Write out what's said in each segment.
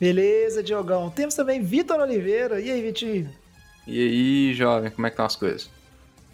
Beleza, Diogão. Temos também Vitor Oliveira. E aí, Vitinho? E aí, jovem, como é que estão as coisas?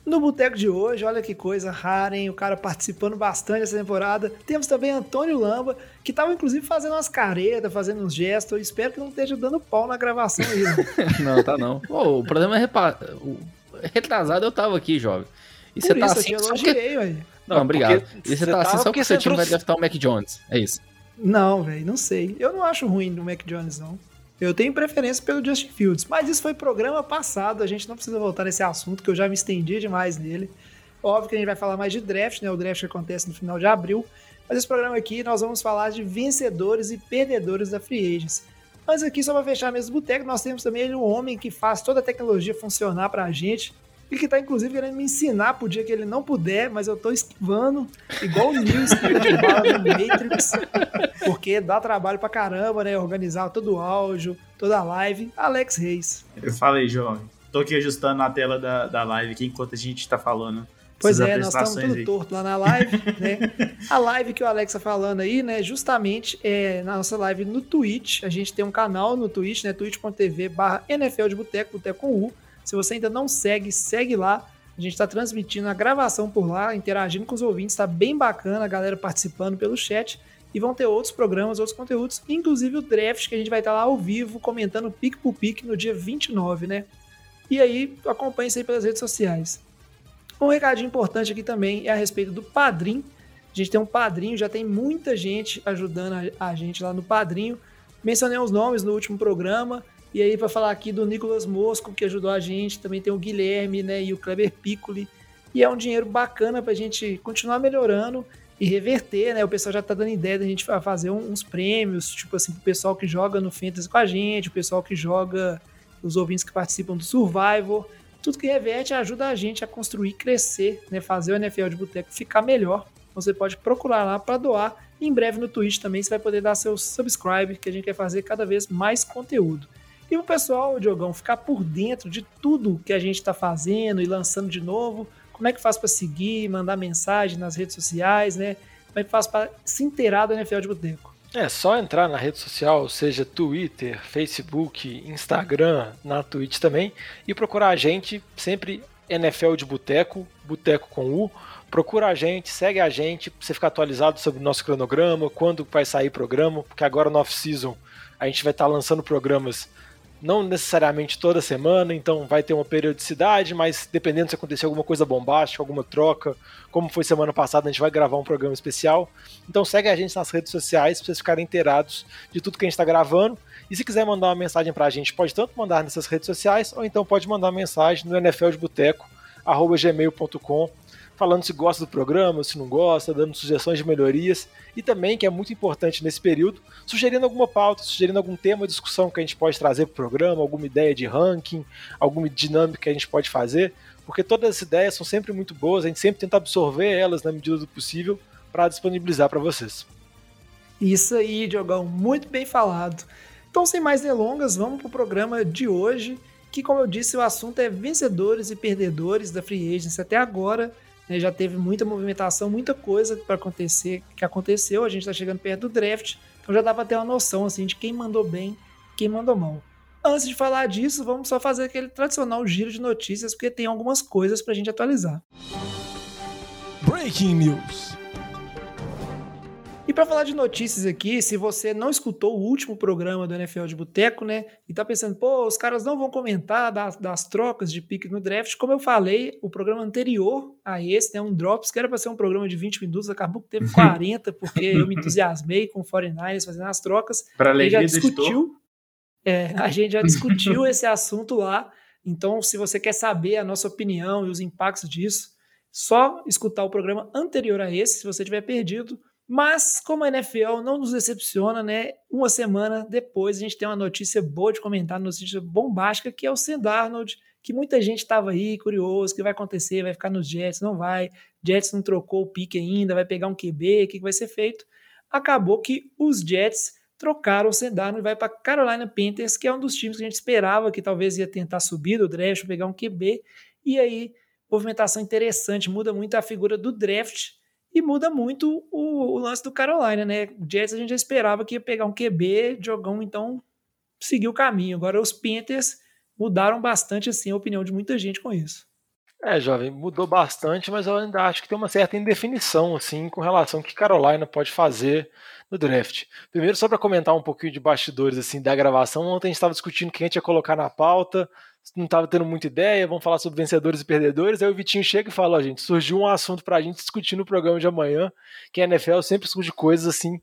No boteco de hoje, olha que coisa rara, hein? O cara participando bastante dessa temporada. Temos também Antônio Lamba, que estava inclusive fazendo umas caretas, fazendo uns gestos. Eu espero que não esteja dando pau na gravação aí. Né? não, tá não. Pô, o problema é repa... o retrasado eu tava aqui, jovem. E Por você tá assim. Eu te elogiei, porque... Não, obrigado. E você tá assim só porque seu time vai draftar o Mac Jones. É isso. Não, velho, não sei. Eu não acho ruim do Mac Jones, não. Eu tenho preferência pelo Justin Fields, mas isso foi programa passado, a gente não precisa voltar nesse assunto, que eu já me estendi demais nele. Óbvio que a gente vai falar mais de draft, né? O draft acontece no final de abril. Mas esse programa aqui nós vamos falar de vencedores e perdedores da Free Agents. Mas aqui, só para fechar mesmo o boteco, nós temos também o homem que faz toda a tecnologia funcionar para a gente, e que tá, inclusive, querendo me ensinar pro dia que ele não puder, mas eu tô esquivando, igual o Neo esquiva de bala no Matrix, porque dá trabalho pra caramba, né? Organizar todo o áudio, toda a live. Alex Reis. Eu falei, jovem. Tô aqui ajustando a tela da, da live aqui enquanto a gente tá falando. Pois é, nós estamos tudo aí. torto lá na live, né? A live que o Alex tá falando aí, né? Justamente é na nossa live no Twitch. A gente tem um canal no Twitch, né? twitch.tv barra NFL de Boteco, Boteco com U. Se você ainda não segue, segue lá. A gente está transmitindo a gravação por lá, interagindo com os ouvintes, está bem bacana, a galera participando pelo chat. E vão ter outros programas, outros conteúdos, inclusive o draft, que a gente vai estar tá lá ao vivo, comentando pique por pique no dia 29, né? E aí, acompanhe isso aí pelas redes sociais. Um recadinho importante aqui também é a respeito do Padrim. A gente tem um padrinho, já tem muita gente ajudando a, a gente lá no Padrinho. Mencionei os nomes no último programa. E aí, para falar aqui do Nicolas Mosco, que ajudou a gente, também tem o Guilherme né, e o Kleber Piccoli. E é um dinheiro bacana para a gente continuar melhorando e reverter, né? O pessoal já tá dando ideia da gente fazer uns prêmios, tipo assim, pro pessoal que joga no Fantasy com a gente, o pessoal que joga, os ouvintes que participam do Survivor. Tudo que reverte ajuda a gente a construir, crescer, né? Fazer o NFL de Boteco ficar melhor. Você pode procurar lá para doar. E em breve no Twitch também você vai poder dar seu subscribe, que a gente quer fazer cada vez mais conteúdo. E o pessoal, Diogão, ficar por dentro de tudo que a gente está fazendo e lançando de novo. Como é que faz para seguir, mandar mensagem nas redes sociais, né? Como é que faz para se inteirar do NFL de Boteco? É só entrar na rede social, seja Twitter, Facebook, Instagram, na Twitch também, e procurar a gente, sempre NFL de Boteco, Boteco com U. Procura a gente, segue a gente, pra você ficar atualizado sobre o nosso cronograma, quando vai sair programa, porque agora no off-season a gente vai estar tá lançando programas não necessariamente toda semana, então vai ter uma periodicidade, mas dependendo se acontecer alguma coisa bombástica, alguma troca, como foi semana passada, a gente vai gravar um programa especial. Então segue a gente nas redes sociais para vocês ficarem inteirados de tudo que a gente está gravando. E se quiser mandar uma mensagem para a gente, pode tanto mandar nessas redes sociais, ou então pode mandar uma mensagem no nfldeboteco.gmail.com falando se gosta do programa, se não gosta, dando sugestões de melhorias e também, que é muito importante nesse período, sugerindo alguma pauta, sugerindo algum tema de discussão que a gente pode trazer para o programa, alguma ideia de ranking, alguma dinâmica que a gente pode fazer, porque todas as ideias são sempre muito boas, a gente sempre tenta absorver elas na medida do possível para disponibilizar para vocês. Isso aí, Diogão, muito bem falado. Então, sem mais delongas, vamos para o programa de hoje, que, como eu disse, o assunto é vencedores e perdedores da Free Agency até agora. Né, já teve muita movimentação, muita coisa para acontecer, que aconteceu. A gente está chegando perto do draft, então já dá para ter uma noção assim de quem mandou bem, quem mandou mal. Antes de falar disso, vamos só fazer aquele tradicional giro de notícias, porque tem algumas coisas para a gente atualizar. Breaking News. E para falar de notícias aqui, se você não escutou o último programa do NFL de Boteco, né, e tá pensando, pô, os caras não vão comentar das, das trocas de pique no draft, como eu falei, o programa anterior a esse, né, um Drops, que era para ser um programa de 20 minutos, acabou que teve 40, porque eu me entusiasmei com o 49ers fazendo as trocas. Para alegria já discutiu, é, a gente já discutiu esse assunto lá, então se você quer saber a nossa opinião e os impactos disso, só escutar o programa anterior a esse, se você tiver perdido, Mas, como a NFL não nos decepciona, né? Uma semana depois a gente tem uma notícia boa de comentar, notícia bombástica, que é o Sam Darnold, que muita gente estava aí curioso, o que vai acontecer, vai ficar nos Jets, não vai, Jets não trocou o pique ainda, vai pegar um QB, o que, vai ser feito? Acabou que os Jets trocaram o Sam Darnold e vai para Carolina Panthers, que é um dos times que a gente esperava que talvez ia tentar subir do draft, pegar um QB, e aí movimentação interessante, muda muito a figura do draft, e muda muito o, o, lance do Carolina, né? O Jets a gente já esperava que ia pegar um QB, jogão, então seguiu o caminho. Agora os Panthers mudaram bastante assim a opinião de muita gente com isso. É, jovem, mudou bastante, mas eu ainda acho que tem uma certa indefinição assim com relação ao que Carolina pode fazer no draft. Primeiro, só para comentar um pouquinho de bastidores assim da gravação, ontem a gente estava discutindo quem a gente ia colocar na pauta, não estava tendo muita ideia, vamos falar sobre vencedores e perdedores. Aí o Vitinho chega e fala: Ó, gente, surgiu um assunto para a gente discutir no programa de amanhã, que a NFL sempre surge coisas assim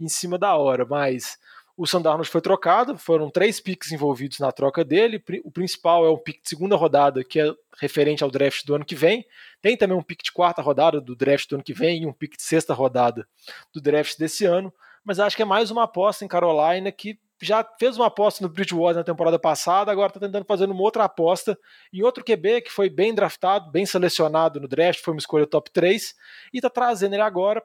em cima da hora, mas o Sandarnold foi trocado, foram três picks envolvidos na troca dele. O principal é um pick de segunda rodada, que é referente ao draft do ano que vem. Tem também um pick de quarta rodada do draft do ano que vem e um pick de sexta rodada do draft desse ano. Mas acho que é mais uma aposta em Carolina que já fez uma aposta no Bridgewater na temporada passada, agora está tentando fazer uma outra aposta em outro QB que foi bem draftado, bem selecionado no draft, foi uma escolha top 3, e está trazendo ele agora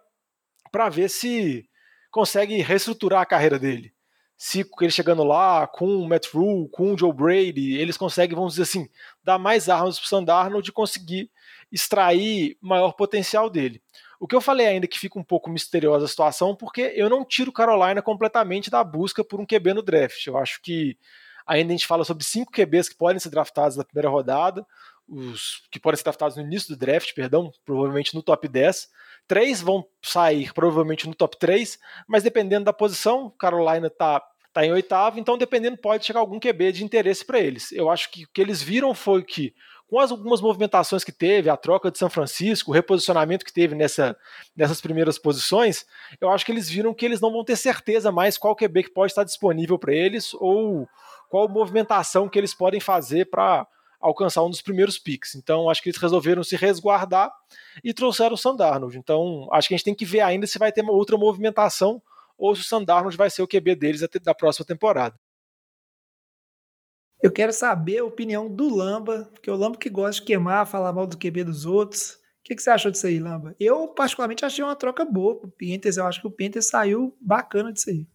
para ver se consegue reestruturar a carreira dele. Se ele chegando lá com o Matt Rule, com o Joe Brady, eles conseguem, vamos dizer assim, dar mais armas para o Sandarno de conseguir extrair maior potencial dele. O que eu falei ainda que fica um pouco misteriosa a situação, porque eu não tiro Carolina completamente da busca por um QB no draft. Eu acho que ainda a gente fala sobre cinco QBs que podem ser draftados na primeira rodada, os que podem ser draftados no início do draft, perdão, provavelmente no top 10. Três vão sair provavelmente no top 3, mas dependendo da posição, Carolina está tá em oitavo, então dependendo pode chegar algum QB de interesse para eles. Eu acho que o que eles viram foi que com as algumas movimentações que teve, a troca de São Francisco, o reposicionamento que teve nessa, nessas primeiras posições, eu acho que eles viram que eles não vão ter certeza mais qual QB que pode estar disponível para eles ou qual movimentação que eles podem fazer para alcançar um dos primeiros picks. Então, acho que eles resolveram se resguardar e trouxeram o Sandarnold. Então, acho que a gente tem que ver ainda se vai ter uma outra movimentação ou se o Sandarnold vai ser o QB deles da próxima temporada. Eu quero saber a opinião do Lamba, porque o Lamba que gosta de queimar, falar mal do QB dos outros. O que, que você achou disso aí, Lamba? Eu, particularmente, achei uma troca boa pro Panthers. Eu acho que o Panthers saiu bacana disso aí.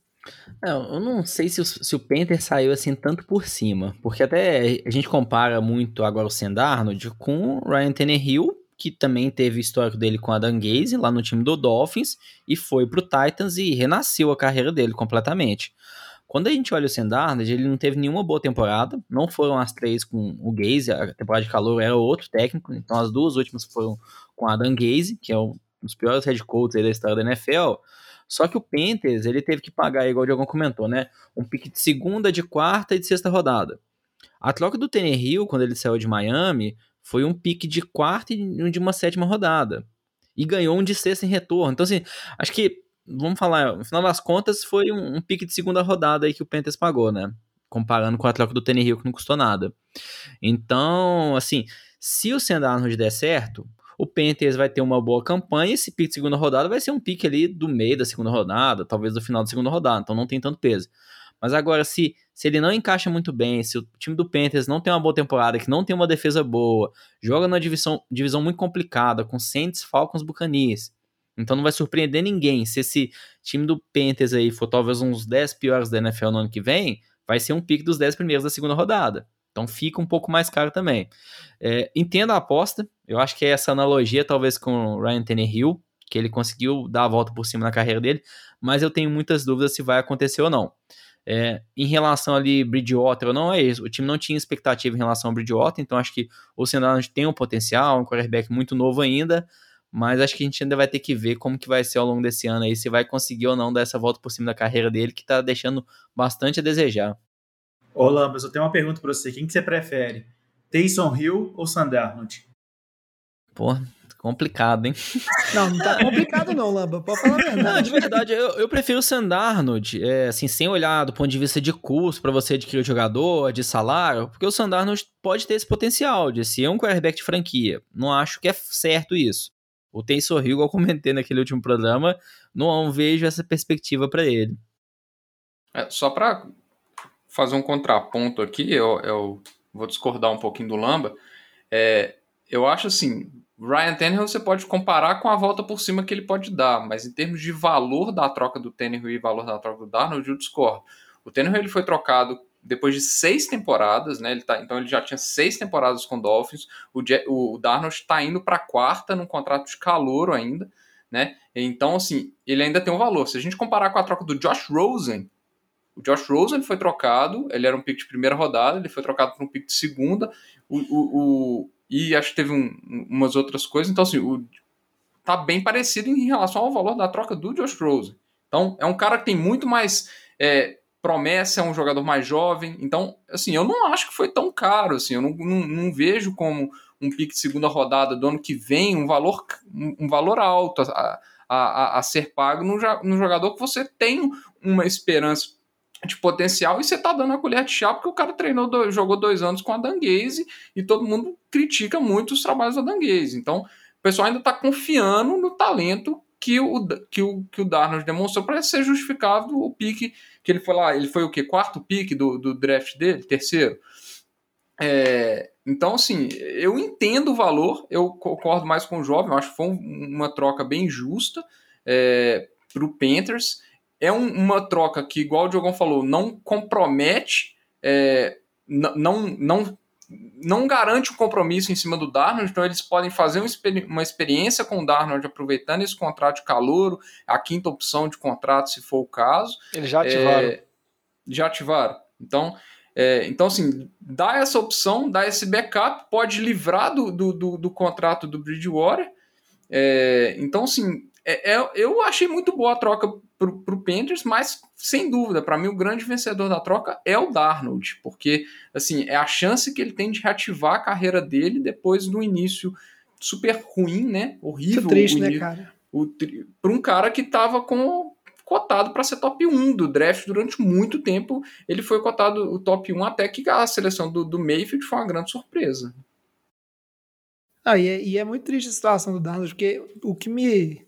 Não, eu não sei se o, se o Panther saiu assim tanto por cima, porque até a gente compara muito agora o Sendarnold com o Ryan Tannehill, que também teve histórico dele com a Dan Gaze lá no time do Dolphins e foi pro Titans e renasceu a carreira dele completamente. Quando a gente olha o Sendarnold, ele não teve nenhuma boa temporada, não foram as três com o Gaze, a temporada de calor era outro técnico, então as duas últimas foram com a Dan Gaze, que é um dos piores head coaches da história da NFL. Só que o Panthers, ele teve que pagar, igual o Diogão comentou, né? Um pique de segunda, de quarta e de sexta rodada. A troca do Hill, quando ele saiu de Miami, foi um pique de quarta e de uma sétima rodada. E ganhou um de sexta em retorno. Então, assim, acho que vamos falar, no final das contas, foi um, um, pique de segunda rodada aí que o Panthers pagou, né? Comparando com a troca do Hill, que não custou nada. Então, assim, se o Sandarnold der certo, o Panthers vai ter uma boa campanha. Esse pique de segunda rodada vai ser um pique ali do meio da segunda rodada, talvez do final da segunda rodada, então não tem tanto peso. Mas agora, se, se ele não encaixa muito bem, se o time do Panthers não tem uma boa temporada, que não tem uma defesa boa, joga numa divisão, divisão muito complicada, com Saints, Falcons, Buccaneers, então não vai surpreender ninguém. Se esse time do Panthers aí for talvez uns 10 piores da NFL no ano que vem, vai ser um pique dos 10 primeiros da segunda rodada. Então fica um pouco mais caro também. É, entendo a aposta. Eu acho que é essa analogia talvez com o Ryan Tannehill, que ele conseguiu dar a volta por cima na carreira dele, mas eu tenho muitas dúvidas se vai acontecer ou não. É, em relação ali Bridgewater não, é isso. O time não tinha expectativa em relação ao Bridgewater, então acho que o Senado tem um potencial, um quarterback muito novo ainda, mas acho que a gente ainda vai ter que ver como que vai ser ao longo desse ano aí, se vai conseguir ou não dar essa volta por cima da carreira dele, que tá deixando bastante a desejar. Ô Lambas, eu tenho uma pergunta para você, quem que você prefere? Taysom Hill ou Sandarnold? Pô, complicado, hein? Não, não tá complicado não, Lamba. Pode falar a verdade. Não, de verdade, eu, eu prefiro o Sandarnold, é, assim, sem olhar do ponto de vista de custo para você adquirir o jogador, de salário, porque o Sandarnold pode ter esse potencial de ser um quarterback de franquia. Não acho que é certo isso. O Taysom Hill, igual eu comentei naquele último programa, não vejo essa perspectiva para ele. É, só para fazer um contraponto aqui, eu, eu, vou discordar um pouquinho do Lamba. É, eu acho assim, Ryan Tannehill você pode comparar com a volta por cima que ele pode dar, mas em termos de valor da troca do Tannehill e valor da troca do Darnold, eu discordo. O Tannehill ele foi trocado depois de seis temporadas, né? Ele tá, então ele já tinha seis temporadas com Dolphins. O, o Darnold está indo para a quarta num contrato de calouro ainda, né? Então assim ele ainda tem um valor. Se a gente comparar com a troca do Josh Rosen, o Josh Rosen foi trocado, ele era um pick de primeira rodada, ele foi trocado por um pick de segunda. O, o, o e acho que teve um, umas outras coisas. Então, assim, o, tá bem parecido em relação ao valor da troca do Josh Rosen. Então, é um cara que tem muito mais é, promessa, é um jogador mais jovem. Então, assim, eu não acho que foi tão caro. Assim, eu não, não, não vejo como um pique de segunda rodada do ano que vem um valor, um, valor alto a, a, a ser pago no, no jogador que você tem uma esperança de potencial e você tá dando a colher de chá porque o cara treinou, dois, jogou dois anos com a Danguese e todo mundo critica muito os trabalhos da Danguese. Então, o pessoal ainda está confiando no talento que o, que o, que o Darnold demonstrou para ser justificado o pique que ele foi lá. Ele foi o quê? Quarto pique do, do draft dele? Terceiro? É, então, assim, eu entendo o valor, eu concordo mais com o jovem, eu acho que foi uma troca bem justa é, para o Panthers é um, uma troca que, igual o Diogão falou, não compromete, é, não, não, não garante o um compromisso em cima do Darnold, então eles podem fazer uma experiência com o Darnold aproveitando esse contrato de calor, a quinta opção de contrato, se for o caso. Eles já ativaram. É, já ativaram. Então, é, então, assim, dá essa opção, dá esse backup, pode livrar do, do, do, do contrato do Bridgewater. É, então, assim, é, é, eu achei muito boa a troca para o Panthers, mas sem dúvida, para mim o grande vencedor da troca é o Darnold, porque assim é a chance que ele tem de reativar a carreira dele depois do início super ruim, né? Horrível. Muito triste, né, cara? Para um cara que estava com cotado para ser top 1 do draft durante muito tempo. Ele foi cotado o top 1 até que a seleção do, do Mayfield foi uma grande surpresa. Ah, e, é, e é muito triste a situação do Darnold, porque o que me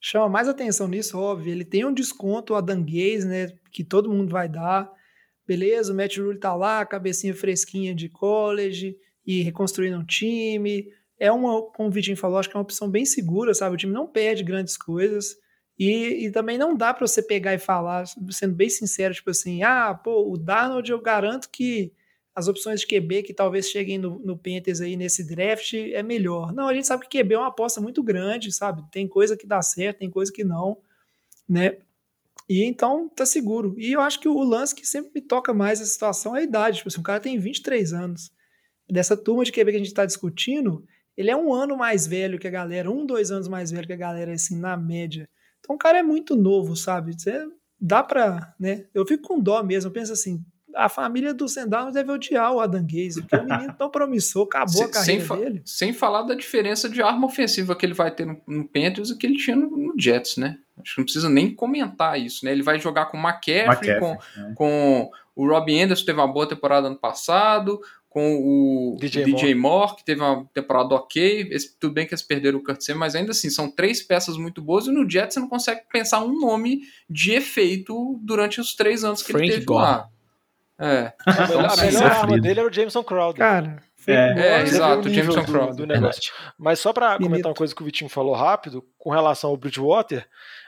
chama mais atenção nisso, óbvio, ele tem um desconto a Danguês, né, que todo mundo vai dar. Beleza, o Matt Rule tá lá, cabecinha fresquinha de college e reconstruindo um time. É uma, como o Vitinho falou, acho que é uma opção bem segura, sabe? O time não perde grandes coisas. E, e também não dá para você pegar e falar, sendo bem sincero, tipo assim, ah, pô, o Darnold eu garanto que as opções de QB que talvez cheguem no, no Panthers aí nesse draft é melhor. Não, a gente sabe que QB é uma aposta muito grande, sabe? Tem coisa que dá certo, tem coisa que não, né? E então tá seguro. E eu acho que o lance que sempre me toca mais essa situação é a idade. Tipo assim, o cara tem 23 anos. Dessa turma de QB que a gente tá discutindo, ele é um ano mais velho que a galera, um, dois anos mais velho que a galera, assim, na média. Então o cara é muito novo, sabe? Você dá pra, né? Eu fico com dó mesmo, eu penso assim, a família do Sendal deve odiar o Adam Gaze, porque o menino tão promissor, acabou sem, a carreira sem dele. Sem falar da diferença de arma ofensiva que ele vai ter no, no Panthers e que ele tinha no, no, Jets, né? Acho que não precisa nem comentar isso, né? Ele vai jogar com o McCaffrey, McCaffrey com, né? com o Robbie Anderson, teve uma boa temporada ano passado, com o DJ, DJ Moore. Moore. que teve uma temporada ok. Esse, tudo bem que eles perderam o Kurt mas ainda assim, são três peças muito boas e no Jets você não consegue pensar um nome de efeito durante os três anos que Frank ele teve Gore. lá. É. A melhor, a melhor arma dele era o Jameson Crowder. Cara, é, é exato, o Jameson Crowder. Do, negócio. Mas só para comentar uma coisa que o Vitinho falou rápido, com relação ao Bridgewater,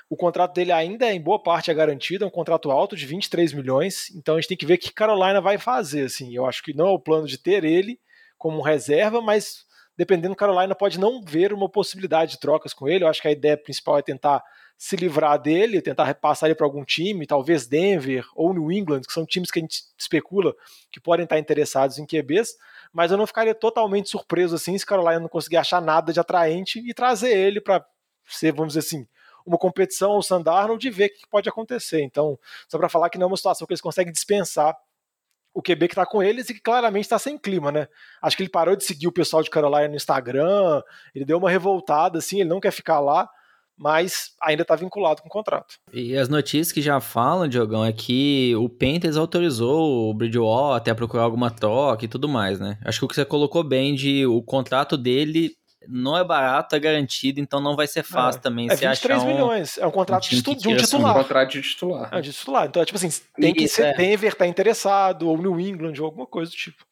o contrato dele ainda é, em boa parte é garantido, é um contrato alto de 23 milhões, então a gente tem que ver o que Carolina vai fazer, assim. Eu acho que não é o plano de ter ele como reserva, mas dependendo, Carolina pode não ver uma possibilidade de trocas com ele. Eu acho que a ideia principal é tentar se livrar dele, tentar repassar ele para algum time, talvez Denver ou New England, que são times que a gente especula que podem estar interessados em QBs, mas eu não ficaria totalmente surpreso assim se Carolina não conseguir achar nada de atraente e trazer ele para ser, vamos dizer assim, uma competição ao Sandarnold e ver o que pode acontecer. Então, só para falar que não é uma situação que eles conseguem dispensar o QB que está com eles e que claramente está sem clima, né? Acho que ele parou de seguir o pessoal de Carolina no Instagram, ele deu uma revoltada, assim, ele não quer ficar lá mas ainda está vinculado com o contrato. E as notícias que já falam, Diogão, é que o Panthers autorizou o Bridgewater a procurar alguma troca e tudo mais, né? Acho que o que você colocou bem de o contrato dele não é barato, é garantido, então não vai ser fácil é, também é se 23 achar um, milhões, é um contrato um de, de, um titular. Um contrato de titular. É, de titular. Então, tipo assim, tem que ser é. Denver tá interessado, ou New England, ou alguma coisa do tipo.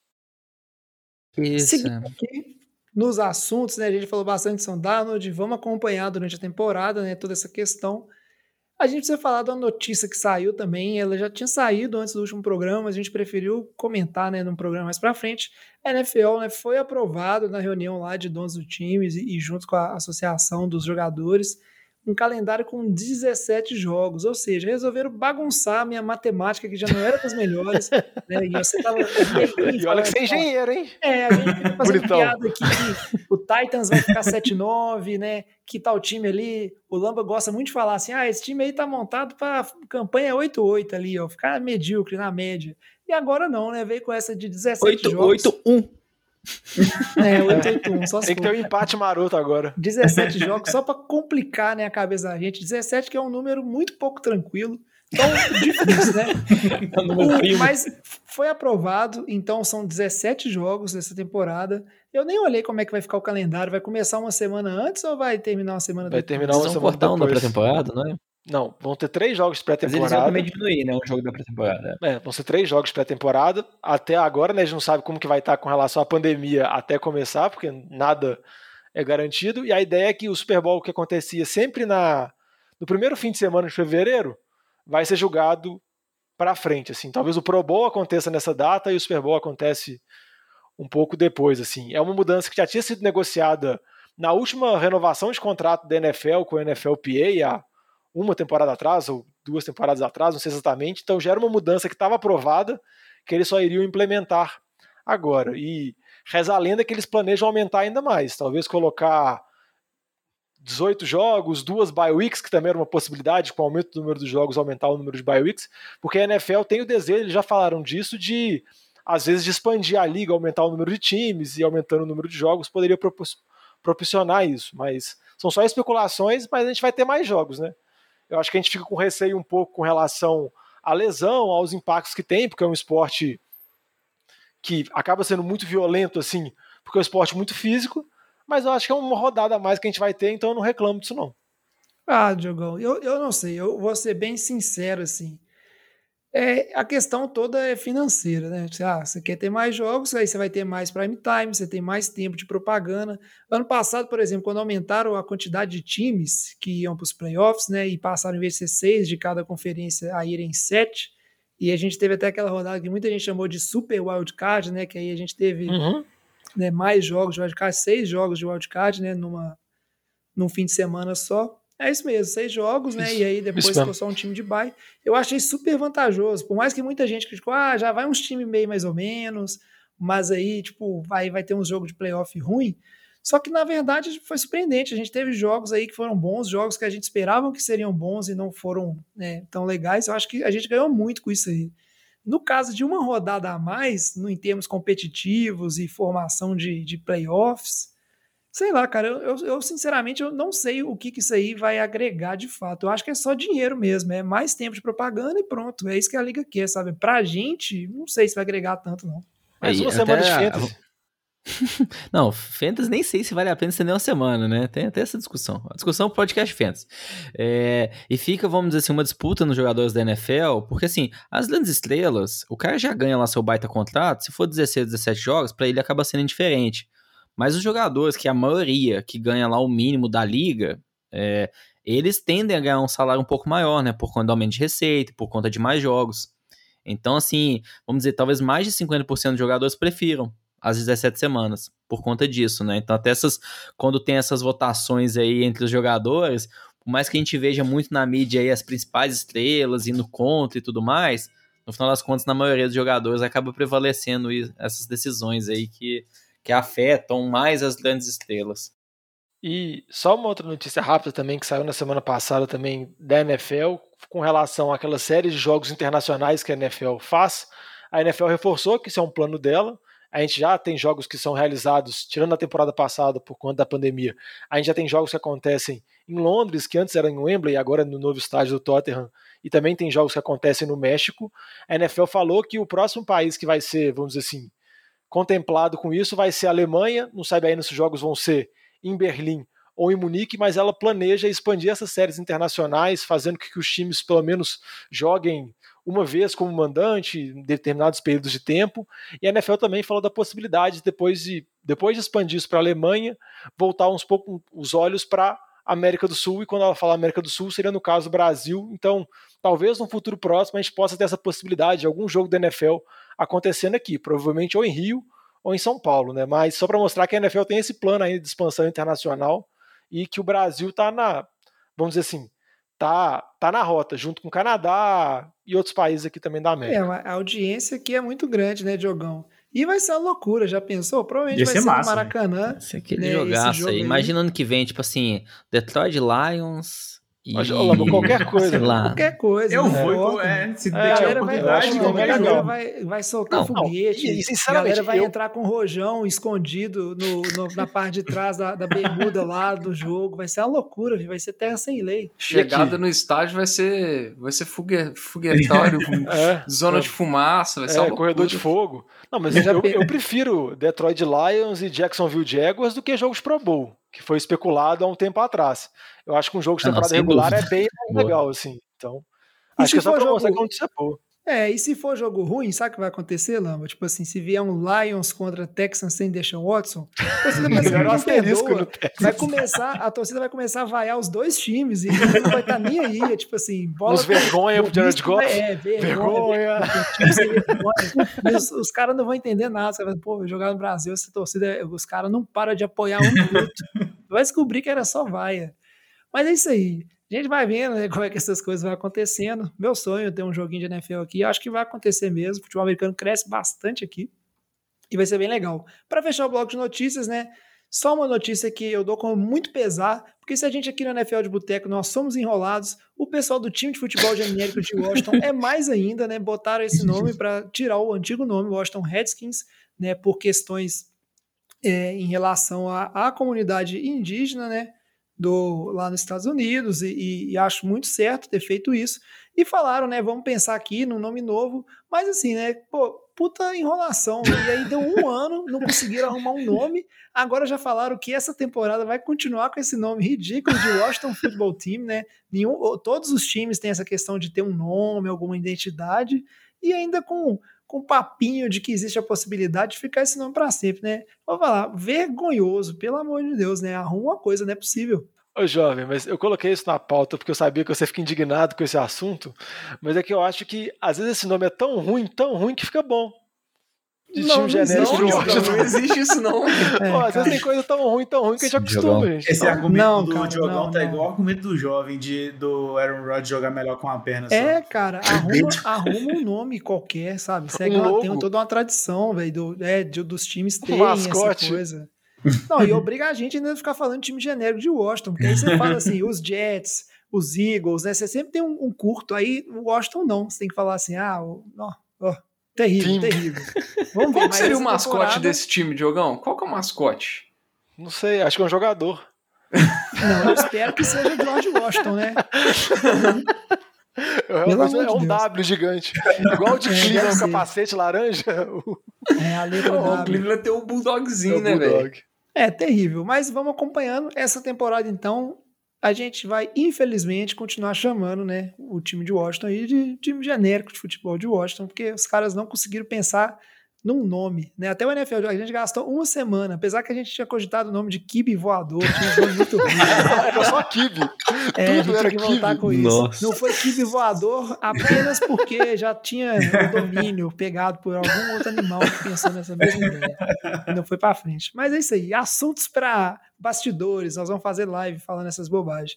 Isso. Seguindo aqui, nos assuntos, né, a gente falou bastante de São Darnold, vamos acompanhar durante a temporada, né, toda essa questão. A gente precisa falar de uma notícia que saiu também, ela já tinha saído antes do último programa, mas a gente preferiu comentar, né, num programa mais para frente. A NFL, né, foi aprovado na reunião lá de donos do times e, e junto com a associação dos jogadores, um calendário com 17 jogos, ou seja, resolveram bagunçar a minha matemática, que já não era das melhores. né? E você tava. E olha que você é engenheiro, hein? É, a gente fica fazendo piada aqui que o Titans vai ficar 7-9, né? Que tal time ali? O Lamba gosta muito de falar assim: ah, esse time aí tá montado para campanha 8-8 ali, ó, ficar medíocre na média. E agora não, né? Veio com essa de 17 8, jogos. 8-1. É, 881, só Tem que ter um empate maroto agora. 17 jogos, só para complicar né, a cabeça da gente. 17 que é um número muito pouco tranquilo. Então, difícil, né? o, mas foi aprovado, então são 17 jogos dessa temporada. Eu nem olhei como é que vai ficar o calendário. Vai começar uma semana antes ou vai terminar uma semana vai depois? Vai terminar uma semana depois. da pré-temporada, não é? Não, vão ter três jogos pré-temporada. Eles vão também diminuir, né? Um jogo da pré-temporada. É, vão ser três jogos pré-temporada. Até agora, né? A gente não sabe como que vai estar com relação à pandemia até começar, porque nada é garantido. E a ideia é que o Super Bowl que acontecia sempre na no primeiro fim de semana de fevereiro vai ser julgado para frente, assim. Talvez o Pro Bowl aconteça nessa data e o Super Bowl acontece um pouco depois, assim. É uma mudança que já tinha sido negociada na última renovação de contrato da NFL com o NFLPA há uma temporada atrás, ou duas temporadas atrás, não sei exatamente. Então já era uma mudança que estava aprovada, que eles só iriam implementar agora. E reza a lenda que eles planejam aumentar ainda mais, talvez colocar 18 jogos, duas bye weeks, que também era uma possibilidade, com o aumento do número de jogos, aumentar o número de bye weeks, porque a NFL tem o desejo, eles já falaram disso, de às vezes de expandir a liga, aumentar o número de times e aumentando o número de jogos, poderia proporcionar isso, mas são só especulações, mas a gente vai ter mais jogos, né? Eu acho que a gente fica com receio um pouco com relação à lesão, aos impactos que tem, porque é um esporte que acaba sendo muito violento, assim, porque é um esporte muito físico, mas eu acho que é uma rodada a mais que a gente vai ter, então eu não reclamo disso, não. Ah, Diogão, eu, eu não sei, eu vou ser bem sincero, assim. É, a questão toda é financeira, né? Ah, você quer ter mais jogos, aí você vai ter mais prime time, você tem mais tempo de propaganda. Ano passado, por exemplo, quando aumentaram a quantidade de times que iam para os playoffs, né? E passaram em vez de ser seis de cada conferência a irem sete. E a gente teve até aquela rodada que muita gente chamou de Super Wildcard, né? Que aí a gente teve uhum. né, mais jogos de wildcard, seis jogos de wildcard, né? Numa, num fim de semana só. É isso mesmo, seis jogos, né? Isso, e aí depois ficou só um time de bye. Eu achei super vantajoso. Por mais que muita gente criticou, ah, já vai uns times meio mais ou menos, mas aí, tipo, vai, vai ter uns jogos de playoff ruim. Só que, na verdade, foi surpreendente. A gente teve jogos aí que foram bons, jogos que a gente esperava que seriam bons e não foram né, tão legais. Eu acho que a gente ganhou muito com isso aí. No caso de uma rodada a mais, no, em termos competitivos e formação de, de playoffs, Sei lá, cara, eu, eu, sinceramente eu não sei o que, que isso aí vai agregar de fato. Eu acho que é só dinheiro mesmo, é mais tempo de propaganda e pronto. É isso que a liga quer, sabe? Pra gente, não sei se vai agregar tanto, não. Mais uma semana de fantasy. não, Fantasy nem sei se vale a pena estender uma semana, né? Tem até essa discussão. A discussão podcast Fantasy. É, e fica, vamos dizer assim, uma disputa nos jogadores da NFL, porque assim, as grandes estrelas, o cara já ganha lá seu baita contrato, se for 16, 17 jogos, para ele acaba sendo indiferente. Mas os jogadores, que a maioria que ganha lá o mínimo da liga, é, eles tendem a ganhar um salário um pouco maior, né? Por conta do aumento de receita, por conta de mais jogos. Então, assim, vamos dizer, talvez mais de 50% dos jogadores prefiram as 17 semanas por conta disso, né? Então, até essas, quando tem essas votações aí entre os jogadores, por mais que a gente veja muito na mídia aí as principais estrelas indo contra e tudo mais, no final das contas, na maioria dos jogadores acaba prevalecendo essas decisões aí que que afetam mais as grandes estrelas. E só uma outra notícia rápida também que saiu na semana passada também da NFL com relação àquela série de jogos internacionais que a NFL faz. A NFL reforçou que isso é um plano dela. A gente já tem jogos que são realizados, tirando a temporada passada por conta da pandemia. A gente já tem jogos que acontecem em Londres, que antes era em Wembley, agora no novo estádio do Tottenham, e também tem jogos que acontecem no México. A NFL falou que o próximo país que vai ser, vamos dizer assim, contemplado com isso vai ser a Alemanha, não sabe ainda se os jogos vão ser em Berlim ou em Munique, mas ela planeja expandir essas séries internacionais, fazendo com que os times pelo menos joguem uma vez como mandante em determinados períodos de tempo. E a NFL também falou da possibilidade, depois de, depois de expandir isso para a Alemanha, voltar uns pouco os olhos para América do Sul, e quando ela fala América do Sul, seria no caso Brasil. Então, talvez no futuro próximo a gente possa ter essa possibilidade de algum jogo da NFL acontecendo aqui, provavelmente ou em Rio ou em São Paulo, né? Mas só para mostrar que a NFL tem esse plano aí de expansão internacional e que o Brasil está na, vamos dizer assim, tá, tá na rota, junto com o Canadá e outros países aqui também da América. É, a audiência aqui é muito grande, né, Diogão? E vai ser uma loucura, já pensou? Provavelmente Ia vai ser, ser massa, no Maracanã. Né? Isso aquele né, jogaço aí. Imagina ano que vem, tipo assim, Detroit Lions, mas, e... qualquer coisa. lá. Qualquer coisa. Eu né? vou, é, se é, oportunidade, vai, a galera vai, vai soltar não, foguete. Não, e, a galera vai eu... entrar com rojão escondido no, no, na parte de trás da, da bermuda lá do jogo. Vai ser uma loucura, vai ser terra sem lei. Chegada no estádio vai ser, vai ser fogue, foguetório, é, zona é. de fumaça, vai ser é, corredor de fogo. Não, mas eu, eu, eu prefiro Detroit Lions e Jacksonville Jaguars do que jogos Pro Bowl que foi especulado há um tempo atrás. Eu acho que um jogo de temporada não, regular dúvida. é bem legal, assim. Então, e acho que é só pra jogo... mostrar que boa. É, e se for jogo ruim, sabe o que vai acontecer, Lamba? Tipo assim, se vier um Lions contra Texans sem Deshaun Watson, a torcida vai, ser vai começar, a torcida vai começar a vaiar os dois times e não vai estar tá nem aí. É tipo assim, bola. Os vergonha pro Jared Goff. É, vergonha. vergonha. os, os caras não vão entender nada. Você vai, pô, jogar no Brasil, essa torcida, os caras não param de apoiar um minuto. Vai descobrir que era só vaia. Mas é isso aí. A gente vai vendo né, como é que essas coisas vão acontecendo. Meu sonho é ter um joguinho de NFL aqui. Acho que vai acontecer mesmo. O futebol americano cresce bastante aqui. E vai ser bem legal. Para fechar o bloco de notícias, né? Só uma notícia que eu dou com muito pesar, porque se a gente aqui no NFL de Boteco nós somos enrolados, o pessoal do time de futebol genérico de Washington é mais ainda, né? Botaram esse nome para tirar o antigo nome, Washington Redskins, né? Por questões é, em relação à, à comunidade indígena, né? Do, lá nos Estados Unidos e, e, acho muito certo ter feito isso. E falaram, né? Vamos pensar aqui num nome novo, mas assim, né? Pô, puta enrolação. E aí deu um ano, não conseguiram arrumar um nome. Agora já falaram que essa temporada vai continuar com esse nome ridículo de Washington Football Team, né? Nenhum, todos os times têm essa questão de ter um nome, alguma identidade, e ainda com com papinho de que existe a possibilidade de ficar esse nome para sempre, né? Vou falar, vergonhoso, pelo amor de Deus, né? Arruma uma coisa, não é possível. Ô, jovem, mas eu coloquei isso na pauta porque eu sabia que você fica indignado com esse assunto, mas é que eu acho que às vezes esse nome é tão ruim, tão ruim que fica bom de não, time genérico não, não, não, existe isso, não. É, Pô, às vezes tem coisa tão ruim, tão ruim que a gente acostuma, gente. Esse argumento não, do cara, Diogão tá igual o argumento do jovem de, do Aaron Rodgers jogar melhor com a perna É, só. cara, arruma, arruma um nome qualquer, sabe? Segue um uma, tem toda uma tradição, velho, do, é, de, dos times terem um essa coisa. Não, e obriga a gente ainda a ficar falando de time genérico de Washington, porque aí você fala assim, os Jets, os Eagles, né? Você sempre tem um, um curto, aí o Washington não. Você tem que falar assim, ah, ó, ó Terrível, Sim. terrível. Vamos ver, Qual seria o mascote temporada... desse time, Diogão? Qual que é o mascote? Não sei, acho que é um jogador. Não, eu espero que seja o George Washington, né? É, é um W gigante. Igual o de é, Cleveland, o capacete laranja. É, a letra oh, O Cleveland tem um bulldogzinho, é né, velho? É, terrível. Mas vamos acompanhando essa temporada, então a gente vai, infelizmente, continuar chamando né, o time de Washington aí de time genérico de futebol de Washington, porque os caras não conseguiram pensar num nome, né? Até o NFL, a gente gastou uma semana, apesar que a gente tinha cogitado o nome de Kibe Voador, tinha um nome muito ruim. Era só Kibe. É, Tudo a gente tinha que voltar Kibe. com isso. Nossa. Não foi Kibe Voador apenas porque já tinha o domínio pegado por algum outro animal que pensou nessa mesma ideia. E não foi para frente. Mas é isso aí, assuntos para bastidores, nós vamos fazer live falando essas bobagens.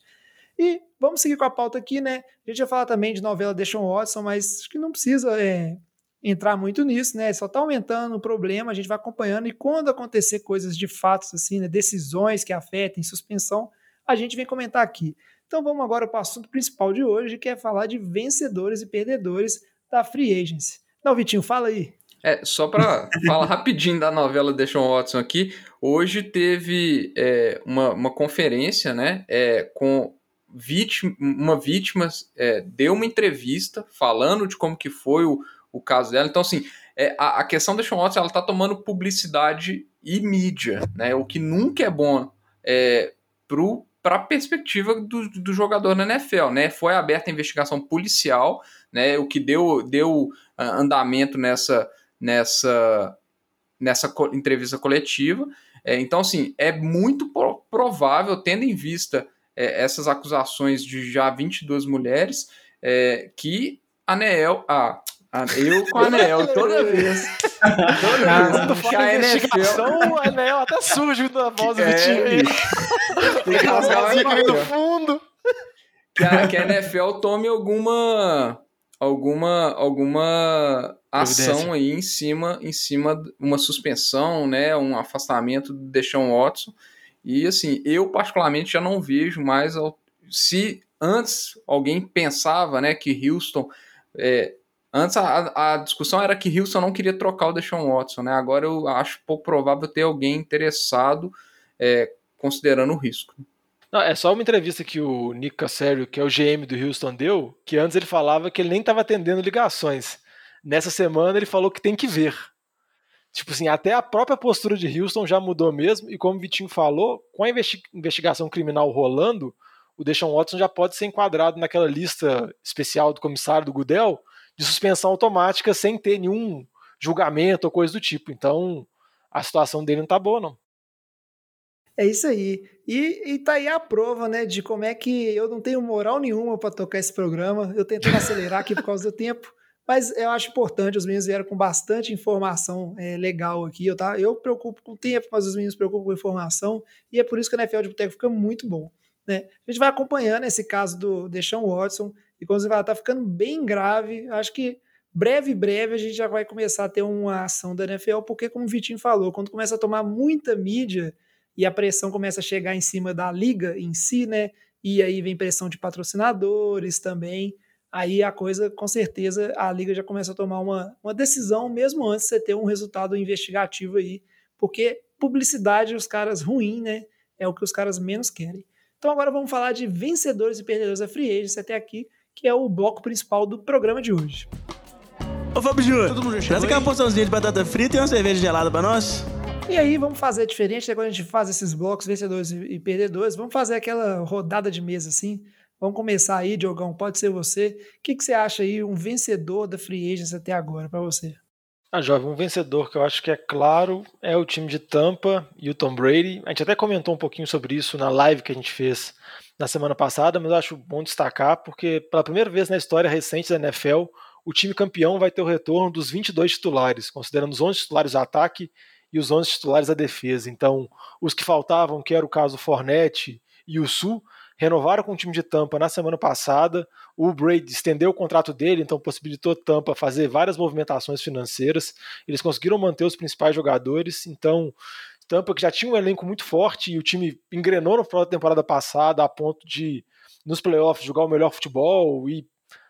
E vamos seguir com a pauta aqui, né? A gente vai falar também de novela Deshaun Watson, mas acho que não precisa é, entrar muito nisso, né? Só está aumentando o problema, a gente vai acompanhando e quando acontecer coisas de fatos assim, né, decisões que afetem suspensão, a gente vem comentar aqui. Então vamos agora para o assunto principal de hoje, que é falar de vencedores e perdedores da Free Agency. Não, Vitinho, fala aí. É, só para falar rapidinho da novela Deshaun Watson aqui, hoje teve é, uma, uma conferência, né, é, com vítima, uma vítima é, deu uma entrevista falando de como que foi o, o caso dela. Então, assim, é, a, a questão da Sean ela tá tomando publicidade e mídia, né? O que nunca é bom é, para a perspectiva do, do jogador na NFL, né? Foi aberta a investigação policial, né? O que deu, deu ah, andamento nessa, nessa, nessa entrevista coletiva. É, então, assim, é muito provável, tendo em vista é, essas acusações de já 22 mulheres, é, que a Neel, a, ah, eu com a Anel, toda vez. Toda vez. que a NFL... o Anel até surge da voz do é, time. Tem que rasgar no fundo. Que a, que a NFL tome alguma alguma alguma ação aí em cima em cima uma suspensão, né, um afastamento do Deshaun Watson. E assim, eu particularmente já não vejo mais se antes alguém pensava, né, que Houston é, Antes a, a, discussão era que Houston não queria trocar o Deshaun Watson, né? Agora eu acho pouco provável ter alguém interessado é, considerando o risco. Não, é só uma entrevista que o Nick Casario, que é o GM do Houston, deu, que antes ele falava que ele nem estava atendendo ligações. Nessa semana ele falou que tem que ver. Tipo assim, até a própria postura de Houston já mudou mesmo, e como o Vitinho falou, com a investigação criminal rolando, o Deshaun Watson já pode ser enquadrado naquela lista especial do comissário do Goodell, de suspensão automática sem ter nenhum julgamento ou coisa do tipo. Então, a situação dele não tá boa, não. É isso aí. E, e tá aí a prova, né, de como é que eu não tenho moral nenhuma para tocar esse programa. Eu tentei acelerar aqui por causa do tempo, mas eu acho importante. Os meninos vieram com bastante informação é, legal aqui. Eu, tá, eu preocupo com o tempo, mas os meninos preocupam com informação. E é por isso que a NFL de Boteco fica muito bom. Né? A gente vai acompanhando esse caso do Deshaun Watson. E quando você fala, tá ficando bem grave, acho que breve, breve a gente já vai começar a ter uma ação da NFL, porque como o Vitinho falou, quando começa a tomar muita mídia e a pressão começa a chegar em cima da liga em si, né? E aí vem pressão de patrocinadores também. Aí a coisa, com certeza, a liga já começa a tomar uma, uma decisão, mesmo antes de você ter um resultado investigativo aí, porque publicidade, os caras ruim, né? É o que os caras menos querem. Então agora vamos falar de vencedores e perdedores da Free Agency até aqui que é o bloco principal do programa de hoje. Ô Fábio Júnior, traz aquela porçãozinha de batata frita e uma cerveja gelada para nós. E aí, vamos fazer diferente, né? quando a gente faz esses blocos vencedores e perdedores, vamos fazer aquela rodada de mesa assim. Vamos começar aí, Diogão, pode ser você. O que, que você acha aí, um vencedor da Free Agents até agora, para você? Ah, Jovem, um vencedor que eu acho que é claro é o time de Tampa e o Tom Brady. A gente até comentou um pouquinho sobre isso na live que a gente fez na semana passada, mas eu acho bom destacar porque pela primeira vez na história recente da NFL, o time campeão vai ter o retorno dos 22 titulares, considerando os 11 titulares do ataque e os 11 titulares da defesa. Então, os que faltavam, que era o caso Fornette e o Sul, renovaram com o time de Tampa na semana passada. O Brady estendeu o contrato dele, então possibilitou Tampa fazer várias movimentações financeiras. Eles conseguiram manter os principais jogadores, então Tampa, que já tinha um elenco muito forte e o time engrenou no final da temporada passada a ponto de, nos playoffs, jogar o melhor futebol e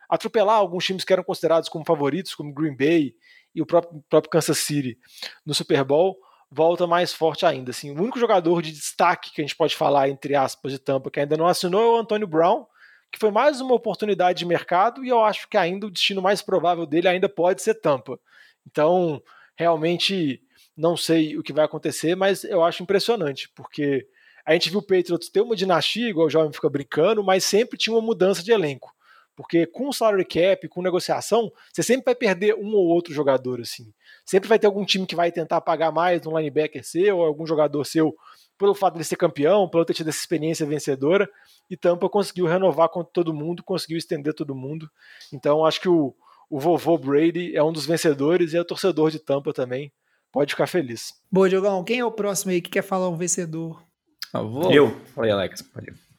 atropelar alguns times que eram considerados como favoritos, como Green Bay e o próprio, próprio Kansas City no Super Bowl, volta mais forte ainda. Assim, o único jogador de destaque que a gente pode falar, entre aspas, de Tampa, que ainda não assinou é o Antônio Brown, que foi mais uma oportunidade de mercado e eu acho que ainda o destino mais provável dele ainda pode ser Tampa. Então, realmente não sei o que vai acontecer, mas eu acho impressionante, porque a gente viu o Patriots ter uma dinastia, igual o jovem fica brincando, mas sempre tinha uma mudança de elenco. Porque com o salary cap, com negociação, você sempre vai perder um ou outro jogador, assim. Sempre vai ter algum time que vai tentar pagar mais um linebacker seu, ou algum jogador seu, pelo fato de ser campeão, pelo ter tido essa experiência vencedora. E Tampa conseguiu renovar com todo mundo, conseguiu estender todo mundo. Então acho que o, o vovô Brady é um dos vencedores e é o torcedor de Tampa também pode ficar feliz. Boa, Diogão. Quem é o próximo aí que quer falar um vencedor? Eu vou. Eu. Oi, Alex.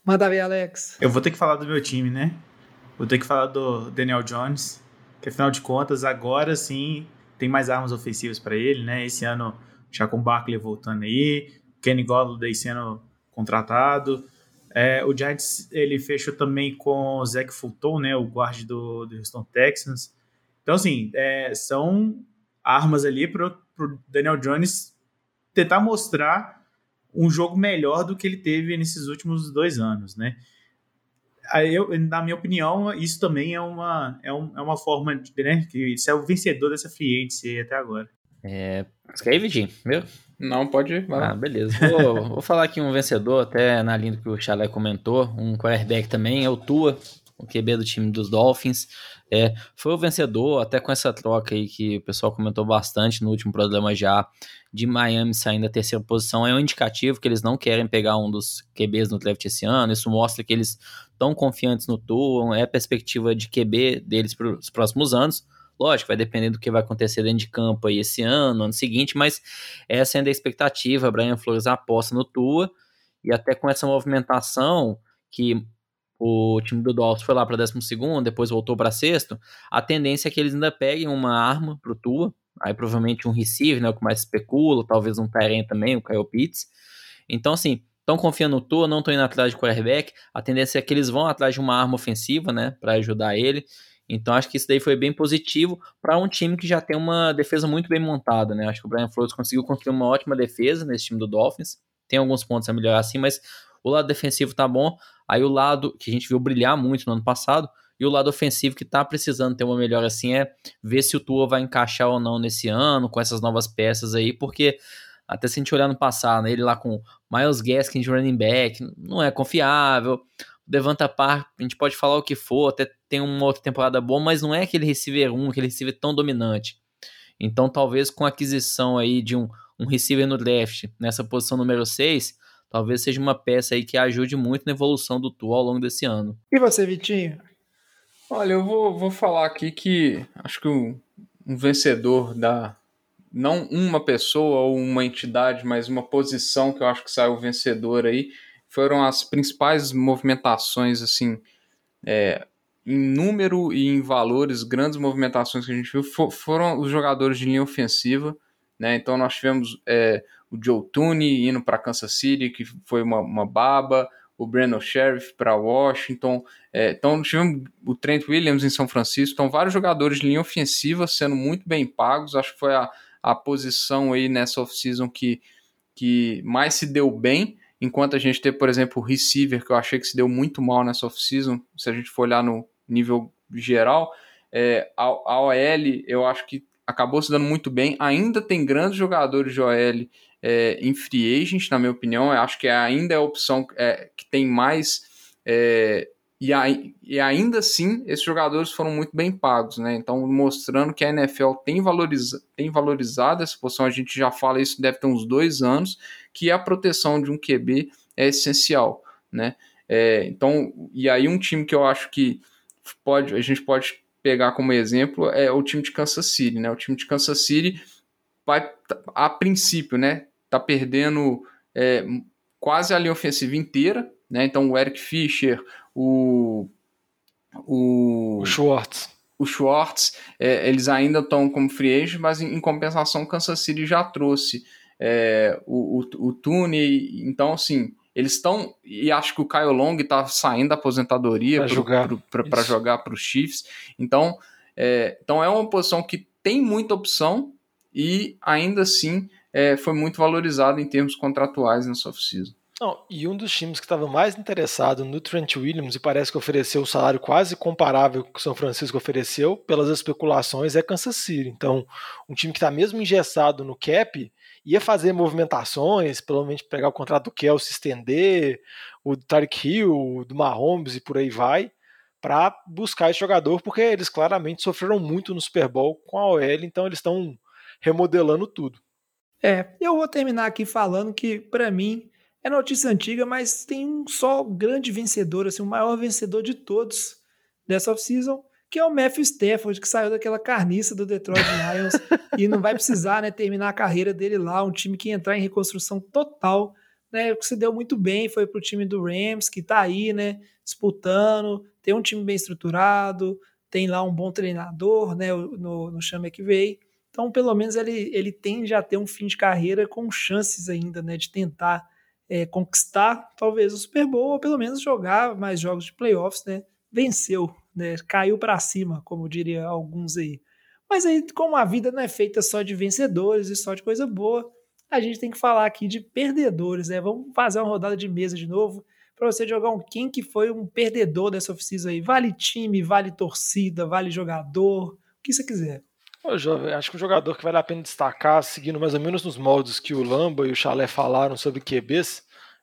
Manda ver, Alex. Eu vou ter que falar do meu time, né? Vou ter que falar do Daniel Jones, que afinal de contas, agora sim tem mais armas ofensivas para ele, né? Esse ano já com o Barkley voltando aí, Kenny Golladay sendo contratado. É, o Giants ele fechou também com o Zach Fulton, né? O guarde do, do Houston Texans. Então, assim, é, são armas ali para o Daniel Jones tentar mostrar um jogo melhor do que ele teve nesses últimos dois anos, né? Aí eu, na minha opinião, isso também é uma, é, um, é uma forma de, né, que isso é o vencedor dessa free agency até agora. É, escreve, Jim, meu? Não, pode ir. Ah, beleza. Vou, vou, falar aqui um vencedor, até na linha do que o Chalé comentou, um quarterback também, é o Tua, o QB do time dos Dolphins. É, foi o vencedor, até com essa troca aí que o pessoal comentou bastante no último programa já, de Miami saindo da terceira posição, é um indicativo que eles não querem pegar um dos QBs no draft esse ano. Isso mostra que eles estão confiantes no Tua, é a perspectiva de QB deles para os próximos anos. Lógico, vai depender do que vai acontecer dentro de campo aí esse ano, ano seguinte, mas essa ainda é a expectativa. Brian Flores aposta no Tua, e até com essa movimentação que o time do Dolphins foi lá para 12, depois voltou para sexto, a tendência é que eles ainda peguem uma arma pro Tua, aí provavelmente um receiver, né, o que mais especula, talvez um Tyrant também, o Kyle Pitts. Então, assim, estão confiando no Tua, não estão indo atrás de quarterback, a tendência é que eles vão atrás de uma arma ofensiva, né, para ajudar ele. Então acho que isso daí foi bem positivo para um time que já tem uma defesa muito bem montada, né? Acho que o Brian Flores conseguiu construir uma ótima defesa nesse time do Dolphins. Tem alguns pontos a melhorar assim, mas o lado defensivo tá bom. Aí o lado que a gente viu brilhar muito no ano passado, e o lado ofensivo que tá precisando ter uma melhora assim é ver se o Tua vai encaixar ou não nesse ano com essas novas peças aí, porque até se a gente olhar no passado, né, ele lá com Miles Gaskin de running back, não é confiável. Devanta Park, a gente pode falar o que for, até tem uma outra temporada boa, mas não é aquele receiver 1, aquele receiver tão dominante. Então, talvez com a aquisição aí de um, um receiver no draft, nessa posição número 6, talvez seja uma peça aí que ajude muito na evolução do Tua ao longo desse ano. E você, Vitinho? Olha, eu vou, vou falar aqui que acho que um, um vencedor da. Não uma pessoa ou uma entidade, mas uma posição que eu acho que saiu vencedor aí foram as principais movimentações, assim, é, em número e em valores, grandes movimentações que a gente viu for, foram os jogadores de linha ofensiva, né? Então nós tivemos é, o Joe Tooney indo para Kansas City, que foi uma, uma baba, o Brandon Sheriff para Washington, é, então tivemos o Trent Williams em São Francisco, então vários jogadores de linha ofensiva sendo muito bem pagos, acho que foi a, a posição aí nessa off-season que, que mais se deu bem, enquanto a gente teve, por exemplo, o receiver, que eu achei que se deu muito mal nessa off-season, se a gente for olhar no nível geral, é, a, a OL eu acho que acabou se dando muito bem, ainda tem grandes jogadores de OL é, em free agent, na minha opinião, acho que ainda é a opção é, que tem mais é, e, a, e, ainda assim, esses jogadores foram muito bem pagos, né? Então, mostrando que a NFL tem, valoriza, tem valorizado essa posição, a gente já fala isso deve ter uns dois anos, que a proteção de um QB é essencial, né? É, então, e aí um time que eu acho que pode, a gente pode pegar como exemplo é o time de Kansas City, né? O time de Kansas City vai, a princípio, né? Tá perdendo é, quase a linha ofensiva inteira, né? Então o Eric Fischer, o o, o Schwartz, o Schwartz, é, eles ainda estão como free agent, mas em, em compensação Kansas City já trouxe é, o, o, o Tune, então assim, eles estão, e acho que o Kyle Long está saindo da aposentadoria para jogar. para jogar para os Chiefs, então é, então é uma posição que tem muita opção e ainda assim é, foi muito valorizado em termos contratuais nessa off-season. Não, e um dos times que estava mais interessado no Trent Williams e parece que ofereceu um salário quase comparável que o São Francisco ofereceu, pelas especulações, é Kansas City. Então, um time que está mesmo engessado no cap ia fazer movimentações, menos pegar o contrato do Kelsey, estender, o Tarek Hill, do Mahomes e por aí vai, para buscar esse jogador, porque eles claramente sofreram muito no Super Bowl com a OL, então eles estão remodelando tudo. É, eu vou terminar aqui falando que, para mim, é notícia antiga, mas tem um só grande vencedor, assim, o maior vencedor de todos dessa off-season, que é o Matthew Stafford, que saiu daquela carniça do Detroit Lions e não vai precisar né, terminar a carreira dele lá, um time que entrar em reconstrução total, né, que se deu muito bem, foi pro time do Rams, que tá aí, né, disputando, tem um time bem estruturado, tem lá um bom treinador, né, no, no Chama que veio. Então, pelo menos ele, ele tende a ter um fim de carreira com chances ainda, né, de tentar é, conquistar talvez o Super Bowl ou pelo menos jogar mais jogos de playoffs, né? Venceu, né? Caiu para cima, como diria alguns aí. Mas aí, como a vida não é feita só de vencedores e só de coisa boa, a gente tem que falar aqui de perdedores, né? Vamos fazer uma rodada de mesa de novo para você jogar um quem que foi um perdedor dessa oficina aí. Vale time, vale torcida, vale jogador, o que você quiser. Jovem, acho que um jogador que vale a pena destacar, seguindo mais ou menos nos moldes que o Lamba e o Chalé falaram sobre QBs,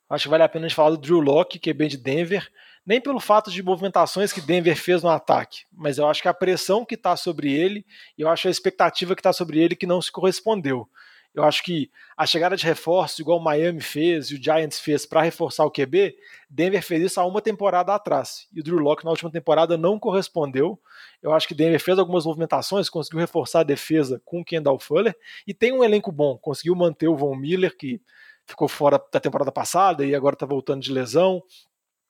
acho que vale a pena a gente falar do Drew Locke, QB de Denver, nem pelo fato de movimentações que Denver fez no ataque, mas eu acho que a pressão que está sobre ele, e eu acho a expectativa que está sobre ele que não se correspondeu. Eu acho que a chegada de reforço, igual o Miami fez e o Giants fez para reforçar o QB, Denver fez isso há uma temporada atrás. E o Drew Locke na última temporada não correspondeu. Eu acho que Denver fez algumas movimentações, conseguiu reforçar a defesa com o Kendall Fuller e tem um elenco bom. Conseguiu manter o Von Miller, que ficou fora da temporada passada e agora está voltando de lesão.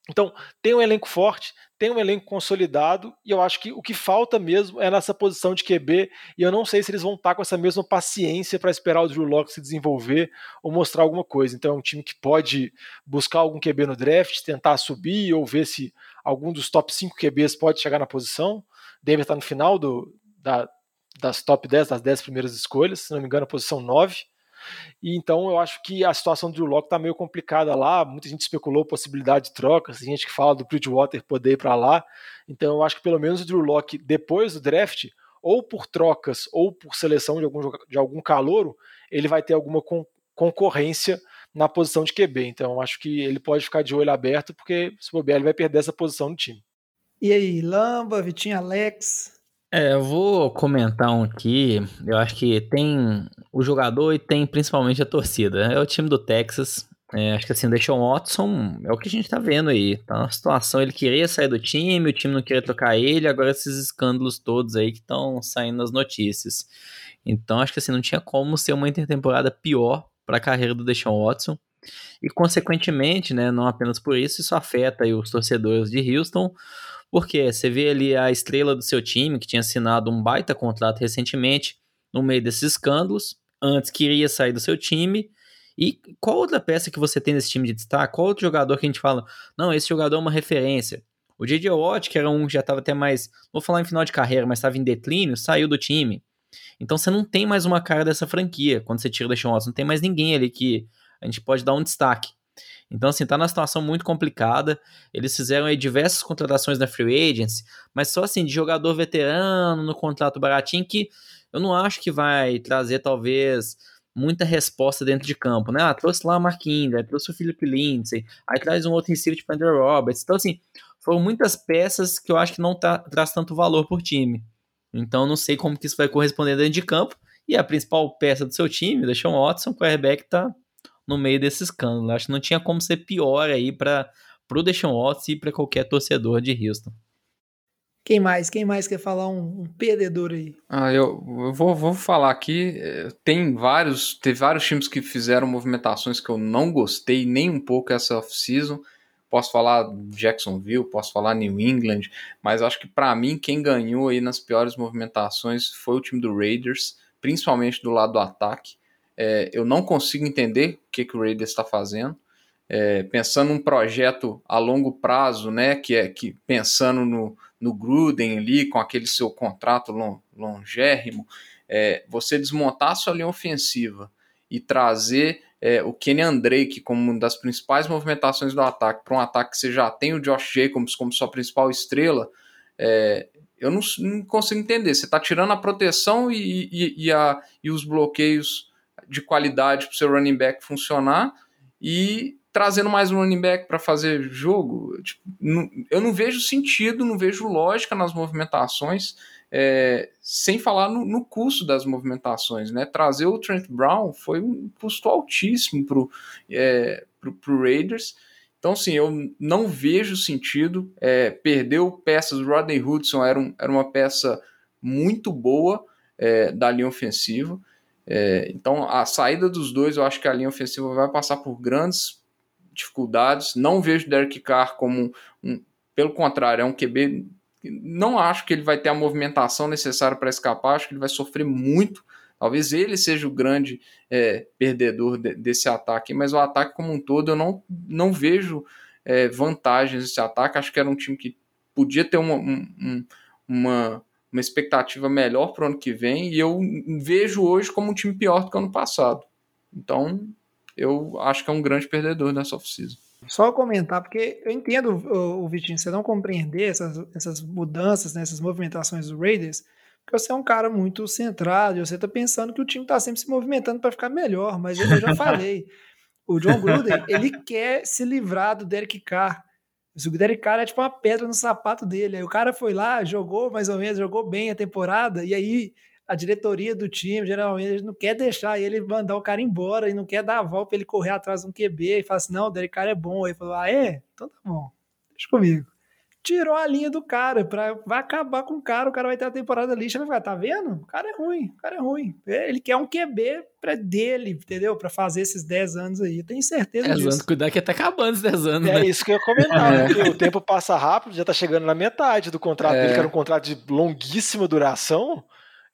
Então, tem um elenco forte, tem um elenco consolidado, e eu acho que o que falta mesmo é nessa posição de QB, e eu não sei se eles vão estar com essa mesma paciência para esperar o Drew Locke se desenvolver ou mostrar alguma coisa. Então, é um time que pode buscar algum QB no draft, tentar subir ou ver se algum dos top 5 QBs pode chegar na posição. Denver está no final do, da, das top 10, das 10 primeiras escolhas, se não me engano, a posição 9. E então eu acho que a situação do Drew Locke está meio complicada lá. Muita gente especulou possibilidade de trocas, tem gente que fala do Bridgewater poder ir para lá. Então eu acho que pelo menos o Drew Locke, depois do draft, ou por trocas ou por seleção de algum, de algum calouro, ele vai ter alguma con concorrência na posição de QB. Então acho que ele pode ficar de olho aberto, porque se bobear, ele vai perder essa posição no time. E aí, Lamba, Vitinho Alex, é, eu vou comentar um aqui. Eu acho que tem o jogador e tem principalmente a torcida. É o time do Texas. É, acho que assim, o Watson é o que a gente tá vendo aí. Tá uma situação, ele queria sair do time, o time não queria trocar ele, agora esses escândalos todos aí que estão saindo nas notícias. Então acho que assim, não tinha como ser uma intertemporada pior para a carreira do Deshaun Watson. E consequentemente, né, não apenas por isso, isso afeta os torcedores de Houston, porque você vê ali a estrela do seu time, que tinha assinado um baita contrato recentemente, no meio desses escândalos, antes queria sair do seu time. E qual outra peça que você tem nesse time de destaque? Qual outro jogador que a gente fala, não, esse jogador é uma referência? O J.J. Watt, que era um que já estava até mais, vou falar em final de carreira, mas estava em declínio, saiu do time. Então você não tem mais uma cara dessa franquia quando você tira o Deshaun Watson. Não tem mais ninguém ali que a gente pode dar um destaque. Então, assim, tá numa situação muito complicada. Eles fizeram aí diversas contratações na Free Agents, mas só assim, de jogador veterano, no contrato baratinho, que eu não acho que vai trazer, talvez, muita resposta dentro de campo, né? Ah, trouxe lá Mark Ingram, trouxe o Philip Lindsay, aí traz um outro receiver tipo Andrew Roberts. Então, assim, foram muitas peças que eu acho que não tá, traz tanto valor por time. Então, não sei como que isso vai corresponder dentro de campo. E a principal peça do seu time, o Deshaun Watson, o quarterback, tá no meio desse escândalo. Acho que não tinha como ser pior aí para o Deshaun Watson e para qualquer torcedor de Houston. Quem mais? Quem mais quer falar um, um perdedor aí? Ah, eu, eu vou, vou falar aqui. Eh, tem vários, teve vários times que fizeram movimentações que eu não gostei nem um pouco essa off-season. Posso falar Jacksonville, posso falar New England, mas acho que para mim quem ganhou aí nas piores movimentações foi o time do Raiders, principalmente do lado do ataque. É, eu não consigo entender o que, que o Raiders está fazendo. É, pensando num projeto a longo prazo, né, que é que pensando no, no Gruden ali, com aquele seu contrato long, longérrimo, é, você desmontar a sua linha ofensiva e trazer é, o Kenny Drake como uma das principais movimentações do ataque para um ataque que você já tem o Josh Jacobs como sua principal estrela, é, eu não, não, consigo entender. Você está tirando a proteção e, e, e, a, e os bloqueios de qualidade para o seu running back funcionar e trazendo mais um running back para fazer jogo. Tipo, não, eu não vejo sentido, não vejo lógica nas movimentações, é, sem falar no, no, custo das movimentações. Né? Trazer o Trent Brown foi um custo altíssimo para o é, pro, pro Raiders. Então, sim, eu não vejo sentido. É, perdeu peças, Rodney Hudson era, um, era uma peça muito boa é, da linha ofensiva. É, então, a saída dos dois, eu acho que a linha ofensiva vai passar por grandes dificuldades. Não vejo Derek Carr como um, pelo contrário, é um QB. Não acho que ele vai ter a movimentação necessária para escapar, acho que ele vai sofrer muito. Talvez ele seja o grande é, perdedor de, desse ataque, mas o ataque como um todo eu não, não vejo é, vantagens nesse ataque. Acho que era um time que podia ter uma, um, uma uma expectativa melhor para o ano que vem e eu vejo hoje como um time pior do que o ano passado. Então, eu acho que é um grande perdedor nessa off-season. Só comentar, porque eu entendo, o, Vitinho, você não compreender essas, essas mudanças, né, essas movimentações do Raiders, porque você é um cara muito centrado e você tá pensando que o time tá sempre se movimentando para ficar melhor, mas eu já falei, o John Gruden, ele quer se livrar do Derek Carr. O Derek Carr é tipo uma pedra no sapato dele. Aí o cara foi lá, jogou mais ou menos, jogou bem a temporada, e aí a diretoria do time, geralmente, não quer deixar ele mandar o cara embora e não quer dar a volta para ele correr atrás de um QB e falar assim: não, o Derek Carr é bom. Aí falou: ah, é? Então tá bom, deixa comigo tirou a linha do cara, pra, vai acabar com o cara, o cara vai ter a temporada lixa, vai ficar, tá vendo? O cara é ruim, o cara é ruim. Ele quer um QB pra dele, entendeu? Pra fazer esses 10 anos aí, eu tenho certeza 10 disso. anos, cuidar que até acabando esses 10 anos, É né? isso que eu ia comentar, é. porque o tempo passa rápido, já tá chegando na metade do contrato é. dele, que era um contrato de longuíssima duração,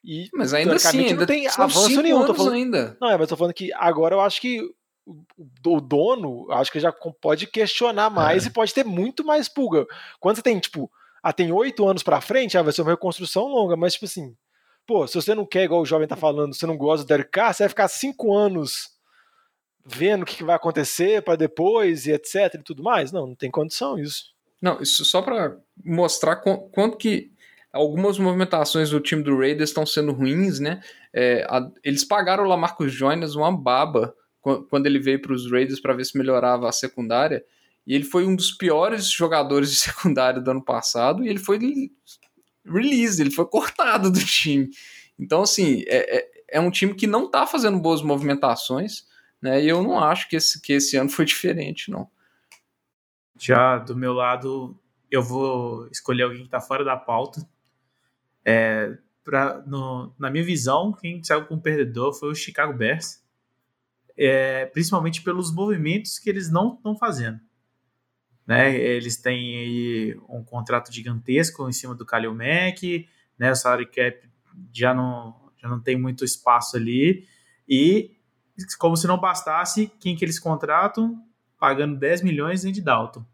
e mas ainda assim, ainda não tem avanço nenhum. Tô falando, ainda. Não, é, mas tô falando que agora eu acho que o dono, acho que já pode questionar mais é. e pode ter muito mais pulga. Quando você tem, tipo, ah, tem oito anos para frente, ah, vai ser uma reconstrução longa, mas tipo assim, pô, se você não quer, igual o jovem tá falando, você não gosta do Derek Carr, você vai ficar cinco anos vendo o que, que vai acontecer para depois e etc e tudo mais? Não, não tem condição isso. Não, isso só para mostrar quanto que algumas movimentações do time do Raiders estão sendo ruins, né? É, a, eles pagaram o Lamarcus Joyner uma baba quando ele veio para os Raiders para ver se melhorava a secundária. E ele foi um dos piores jogadores de secundário do ano passado e ele foi release, ele foi cortado do time. Então, assim, é, é, é um time que não está fazendo boas movimentações, né? E eu não acho que esse, que esse ano foi diferente, não. Já do meu lado, eu vou escolher alguém que está fora da pauta. É, pra, no, na minha visão, quem saiu como perdedor foi o Chicago Bears, é, principalmente pelos movimentos que eles não estão fazendo. Né? Eles têm um contrato gigantesco em cima do Kalil Mack, né? O salary cap já não, já não tem muito espaço ali. E, como se não bastasse, quem que eles contratam? Pagando 10 milhões de Dalton.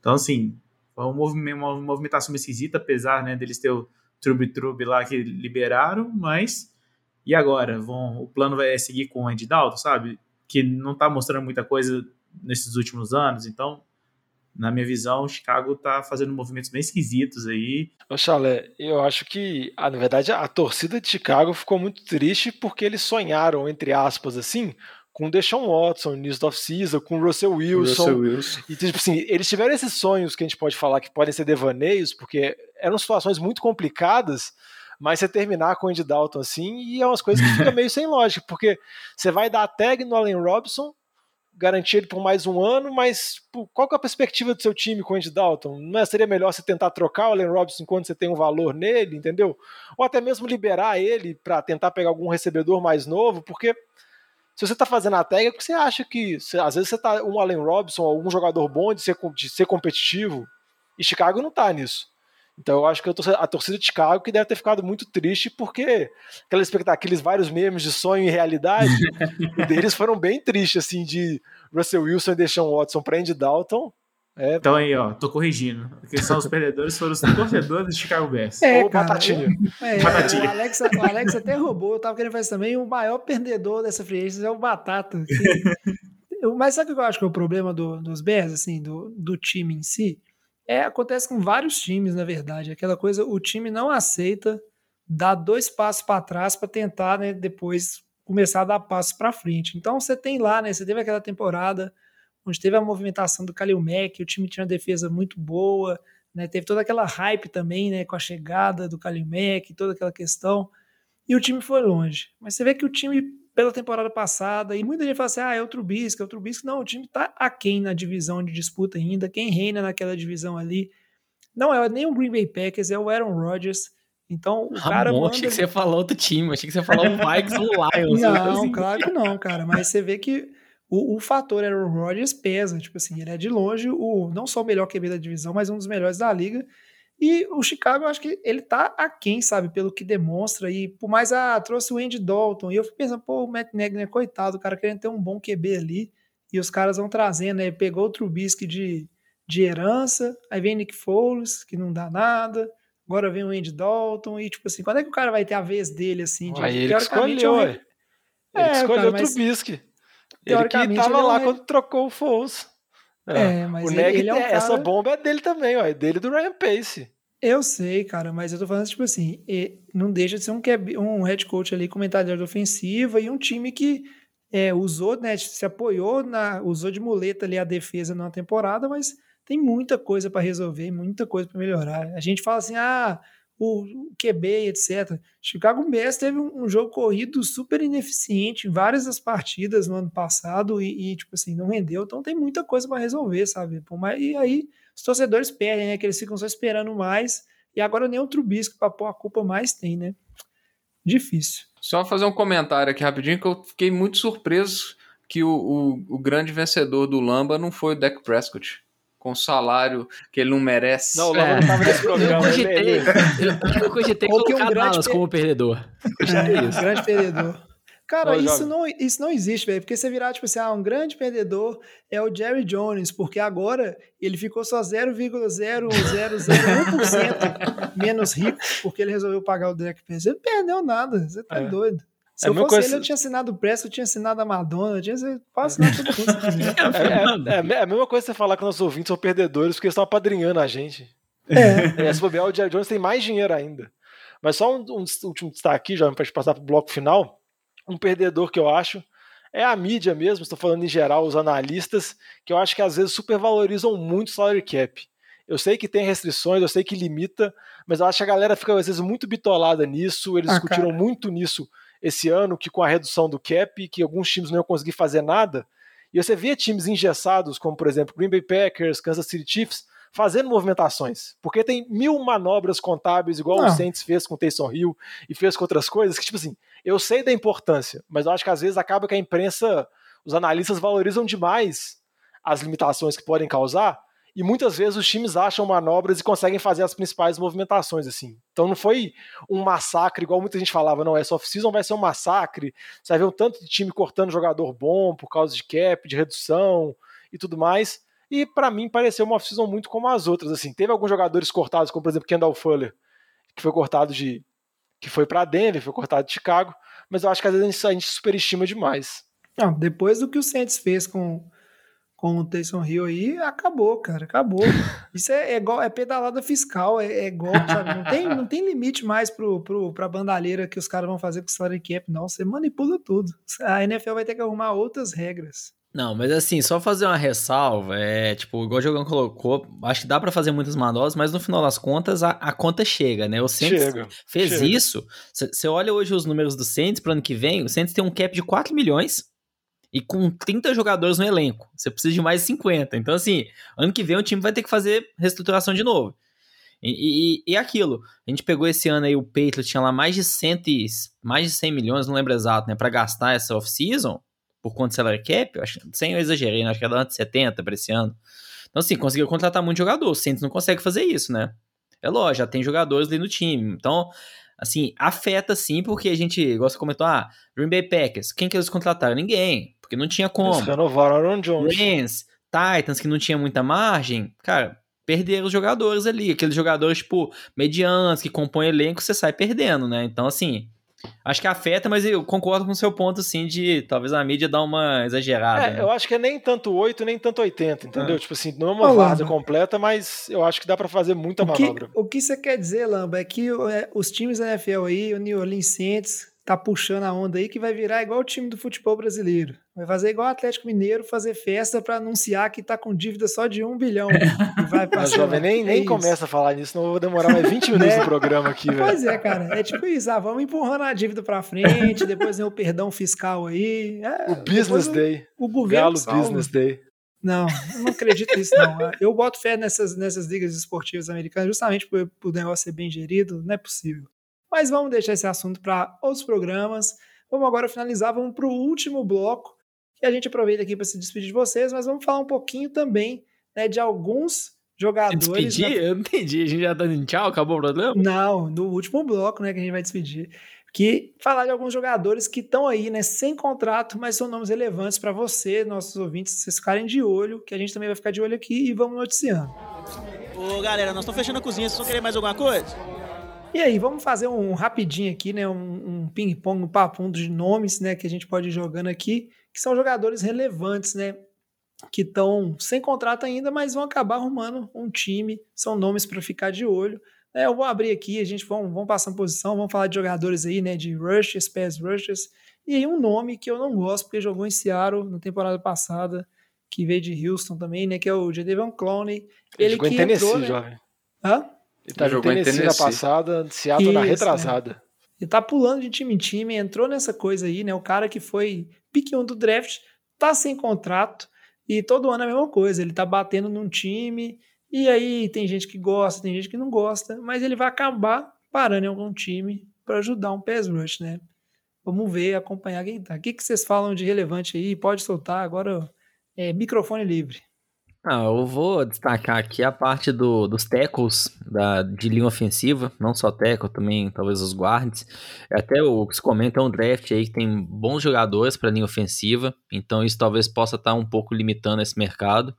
Então, assim, foi uma movimentação esquisita, apesar né, deles ter o Trub Trub lá que liberaram, mas e agora? Vão, o plano vai seguir com o Andy Dalton, sabe? Que não está mostrando muita coisa nesses últimos anos, então na minha visão, o Chicago tá fazendo movimentos bem esquisitos aí. Ô, Chalé, eu acho que, ah, na verdade, a torcida de Chicago ficou muito triste porque eles sonharam, entre aspas, assim, com o Deshaun Watson, News of Season, com o Russell Wilson. Russell Wilson. E, tipo assim, eles tiveram esses sonhos que a gente pode falar que podem ser devaneios, porque eram situações muito complicadas, mas você terminar com o Andy Dalton assim, e é umas coisas que fica meio sem lógica, porque você vai dar a tag no Allen Robinson, garantir ele por mais um ano, mas pô, qual é a perspectiva do seu time com o Andy Dalton? Não é, seria melhor você tentar trocar o Allen Robinson enquanto você tem um valor nele, entendeu? Ou até mesmo liberar ele para tentar pegar algum recebedor mais novo, porque se você está fazendo a tag, é porque você acha que às vezes você está um Allen Robinson, algum jogador bom de ser, de ser competitivo, e Chicago não está nisso. Então eu acho que a torcida de Chicago que deve ter ficado muito triste porque aquela expectativa, aqueles vários memes de sonho e realidade deles foram bem tristes, assim, de Russell Wilson e Deshaun Watson para Andy Dalton. É, então aí, ó, tô corrigindo. Porque são os perdedores, foram os torcedores de Chicago Bears. É, Ou cara, Batatinha. É, Batatinha. O, Alex, o Alex até roubou, eu tava querendo fazer também, o maior perdedor dessa free é o Batata. Que, mas sabe o que eu acho que é o problema do, dos Bears, assim, do, do time em si? É, acontece com vários times, na verdade. Aquela coisa, o time não aceita dar dois passos para trás para tentar, né, depois começar a dar passos para frente. Então você tem lá, né, você teve aquela temporada onde teve a movimentação do Kalil Mack, o time tinha uma defesa muito boa, né, teve toda aquela hype também, né, com a chegada do Kalil Mack, toda aquela questão, e o time foi longe. Mas você vê que o time pela temporada passada, e muita gente fala assim, ah, é o Trubisky, é o Trubisky. Não, o time está aquém na divisão de disputa ainda, quem reina naquela divisão ali não é nem o Green Bay Packers, é o Aaron Rodgers. Então, o Ramon, cara manda... achei que você ia falar outro time, achei que você ia falar o Vikings ou o Lions. Não, assim. claro que não, cara, mas você vê que o, o fator Aaron Rodgers pesa, tipo assim, ele é de longe o não só o melhor QB da divisão, mas um dos melhores da liga, e o Chicago, eu acho que ele tá aquém, sabe, pelo que demonstra. E por mais, ah, trouxe o Andy Dalton. E eu fico pensando, pô, o Matt Nagy, né, coitado, o cara querendo ter um bom QB ali. E os caras vão trazendo, né? Pegou o Trubisky de, de herança, aí vem Nick Foles, que não dá nada. Agora vem o Andy Dalton. E, tipo assim, quando é que o cara vai ter a vez dele, assim? De, aí ele escolheu, é, Ele escolheu o Trubisky. Ele que tava lá é quando trocou o Foles. É, é mas o Neg, ele é um cara... essa bomba é dele também, ó, é dele do Ryan Pace. Eu sei, cara, mas eu tô falando, tipo assim, não deixa de ser um, um head coach ali, comentador de ofensiva e um time que é, usou, né, se apoiou, na, usou de muleta ali a defesa numa temporada, mas tem muita coisa para resolver, muita coisa para melhorar. A gente fala assim, ah, o, QB, etc. Chicago Bears teve um, jogo corrido super ineficiente em várias das partidas no ano passado e, e tipo assim, não rendeu, então tem muita coisa para resolver, sabe? E aí os torcedores perdem, né? Que eles ficam só esperando mais. E agora nem o Trubisky para pôr a culpa mais tem, né? Difícil. Só fazer um comentário aqui rapidinho, que eu fiquei muito surpreso que o, o, o grande vencedor do Lamba não foi o Dak Prescott com salário que ele não merece. Não, o Lamba é. não tava nesse programa. Eu cogitei, eu, eu cogitei colocar um Dallas per... como perdedor. É, um grande perdedor. Cara, isso não, isso não existe, velho. Porque você virar, tipo assim, ah, um grande perdedor é o Jerry Jones, porque agora ele ficou só 0,0001% menos rico porque ele resolveu pagar o Derek Pence. Ele perdeu nada, você tá é. doido. Se é eu fosse coisa... ele, eu tinha assinado o Presto, eu tinha assinado a Madonna, eu tinha quase assinado tudo isso. É, é, é, a mesma coisa você falar que nossos ouvintes são perdedores porque eles estão apadrinhando a gente. É. é se bobear, o Jerry Jones tem mais dinheiro ainda. Mas só um, um último destaque, já para passar para o bloco final um perdedor que eu acho é a mídia mesmo, estou falando em geral, os analistas, que eu acho que às vezes supervalorizam muito o salary cap. Eu sei que tem restrições, eu sei que limita, mas eu acho que a galera fica às vezes muito bitolada nisso, eles ah, discutiram cara. muito nisso esse ano, que com a redução do cap, que alguns times não iam conseguir fazer nada, e você vê times engessados, como por exemplo Green Bay Packers, Kansas City Chiefs, fazendo movimentações. Porque tem mil manobras contábeis, igual não. o Saints fez com o Taysom Hill e fez com outras coisas, que, tipo assim, eu sei da importância, mas eu acho que às vezes acaba que a imprensa, os analistas valorizam demais as limitações que podem causar, e muitas vezes os times acham manobras e conseguem fazer as principais movimentações assim. Então não foi um massacre igual muita gente falava, não, essa off-season vai ser um massacre, você vai ver um tanto de time cortando jogador bom por causa de cap, de redução e tudo mais. E para mim pareceu uma off-season muito como as outras. Assim, teve alguns jogadores cortados, como por exemplo Kendall Fuller, que foi cortado de. que foi para Denver, foi cortado de Chicago, mas eu acho que às vezes a gente superestima demais. Não, depois do que o Saints fez com, com o Taysom Hill aí, acabou, cara, acabou. Isso é, é igual, é pedalada fiscal, é, é golpe, sabe? Não tem, não tem limite mais pro, pro, pra bandalheira que os caras vão fazer com o salary cap, não. Você manipula tudo. A NFL vai ter que arrumar outras regras. Não, mas assim, só fazer uma ressalva, é tipo, igual o Jogão colocou, acho que dá para fazer muitas manobras, mas no final das contas a, a conta chega, né? O Saints chega, fez chega. isso. Você olha hoje os números do Saints pro ano que vem, o Saints tem um cap de 4 milhões e com 30 jogadores no elenco. Você precisa de mais 50. Então, assim, ano que vem o time vai ter que fazer reestruturação de novo. E, e, e aquilo, a gente pegou esse ano aí, o Patriots tinha lá mais de, cento, mais de 100 milhões, não lembro exato, né, para gastar essa off-season por conta do salary cap, acho, sem eu exagerei, né? acho que era de 70 para esse ano. Então, assim, conseguiu contratar muito jogador. O Saints não consegue fazer isso, né? É lógico, já tem jogadores ali no time. Então, assim, afeta sim, porque a gente, igual você comentou, ah, Green Bay Packers, quem que eles contrataram? Ninguém, porque não tinha como. Eles renovaram Aaron Jones. Rams, Titans, que não tinha muita margem, cara, perderam os jogadores ali. Aqueles jogadores, tipo, medianos, que compõem elenco, você sai perdendo, né? Então, assim, Acho que afeta, mas eu concordo com o seu ponto, assim, de talvez a mídia dar uma exagerada. É, né? eu acho que é nem tanto 8, nem tanto 80, entendeu? É. Tipo assim, não é uma várzea completa, mas eu acho que dá para fazer muita o manobra. Que, o que você quer dizer, Lamba, é que é, os times da NFL aí, o New Orleans Saints, tá puxando a onda aí que vai virar igual o time do futebol brasileiro. Vai fazer igual o Atlético Mineiro, fazer festa para anunciar que tá com dívida só de um bilhão. e vai passar. jovem, nem, nem é começa a falar nisso, não vou demorar mais 20 minutos é. no programa aqui, velho. Pois é, cara. É tipo isso, ah, vamos empurrando a dívida para frente, depois vem o perdão fiscal aí. É, o Business o, Day. O governo Galo salva. Business Day. Não, eu não acredito nisso, não. Eu boto fé nessas, nessas ligas esportivas americanas justamente por, por o negócio ser bem gerido, não é possível. Mas vamos deixar esse assunto para outros programas. Vamos agora finalizar, vamos para o último bloco, que a gente aproveita aqui para se despedir de vocês, mas vamos falar um pouquinho também né, de alguns jogadores. Despedir? Na... Eu não entendi. A gente já tá dando tchau, acabou o problema? Não, no último bloco, né, que a gente vai despedir. Que falar de alguns jogadores que estão aí, né, sem contrato, mas são nomes relevantes para você, nossos ouvintes, vocês ficarem de olho, que a gente também vai ficar de olho aqui e vamos noticiando. Ô, galera, nós estamos fechando a cozinha, vocês vão querer mais alguma coisa? E aí, vamos fazer um rapidinho aqui, né? Um, um ping-pong, um papo de nomes, né? Que a gente pode ir jogando aqui, que são jogadores relevantes, né? Que estão sem contrato ainda, mas vão acabar arrumando um time. São nomes para ficar de olho. É, eu vou abrir aqui, a gente vamos, vamos passar posição, vamos falar de jogadores aí, né? De rushers, pass rushers. E aí um nome que eu não gosto, porque jogou em Seattle na temporada passada, que veio de Houston também, né? Que é o Jadavion Clowney. Ele, ele jogou que em Tennessee, entrou, né? jovem. Hã? Ele tá jogando em Tennessee, Tennessee na passada, Seattle Isso, na retrasada. Né? Ele tá pulando de time em time, entrou nessa coisa aí, né? O cara que foi pique 1 do draft, tá sem contrato, e todo ano é a mesma coisa. Ele tá batendo num time, e aí tem gente que gosta, tem gente que não gosta, mas ele vai acabar parando em algum time para ajudar um pass rush, né? Vamos ver, acompanhar quem tá. O que, que vocês falam de relevante aí? Pode soltar agora, é microfone livre. Ah, eu vou destacar aqui a parte do, dos tackles da, de linha ofensiva, não só tackle, também talvez os guards. Até o que se comenta é um draft aí que tem bons jogadores para linha ofensiva, então isso talvez possa estar tá um pouco limitando esse mercado.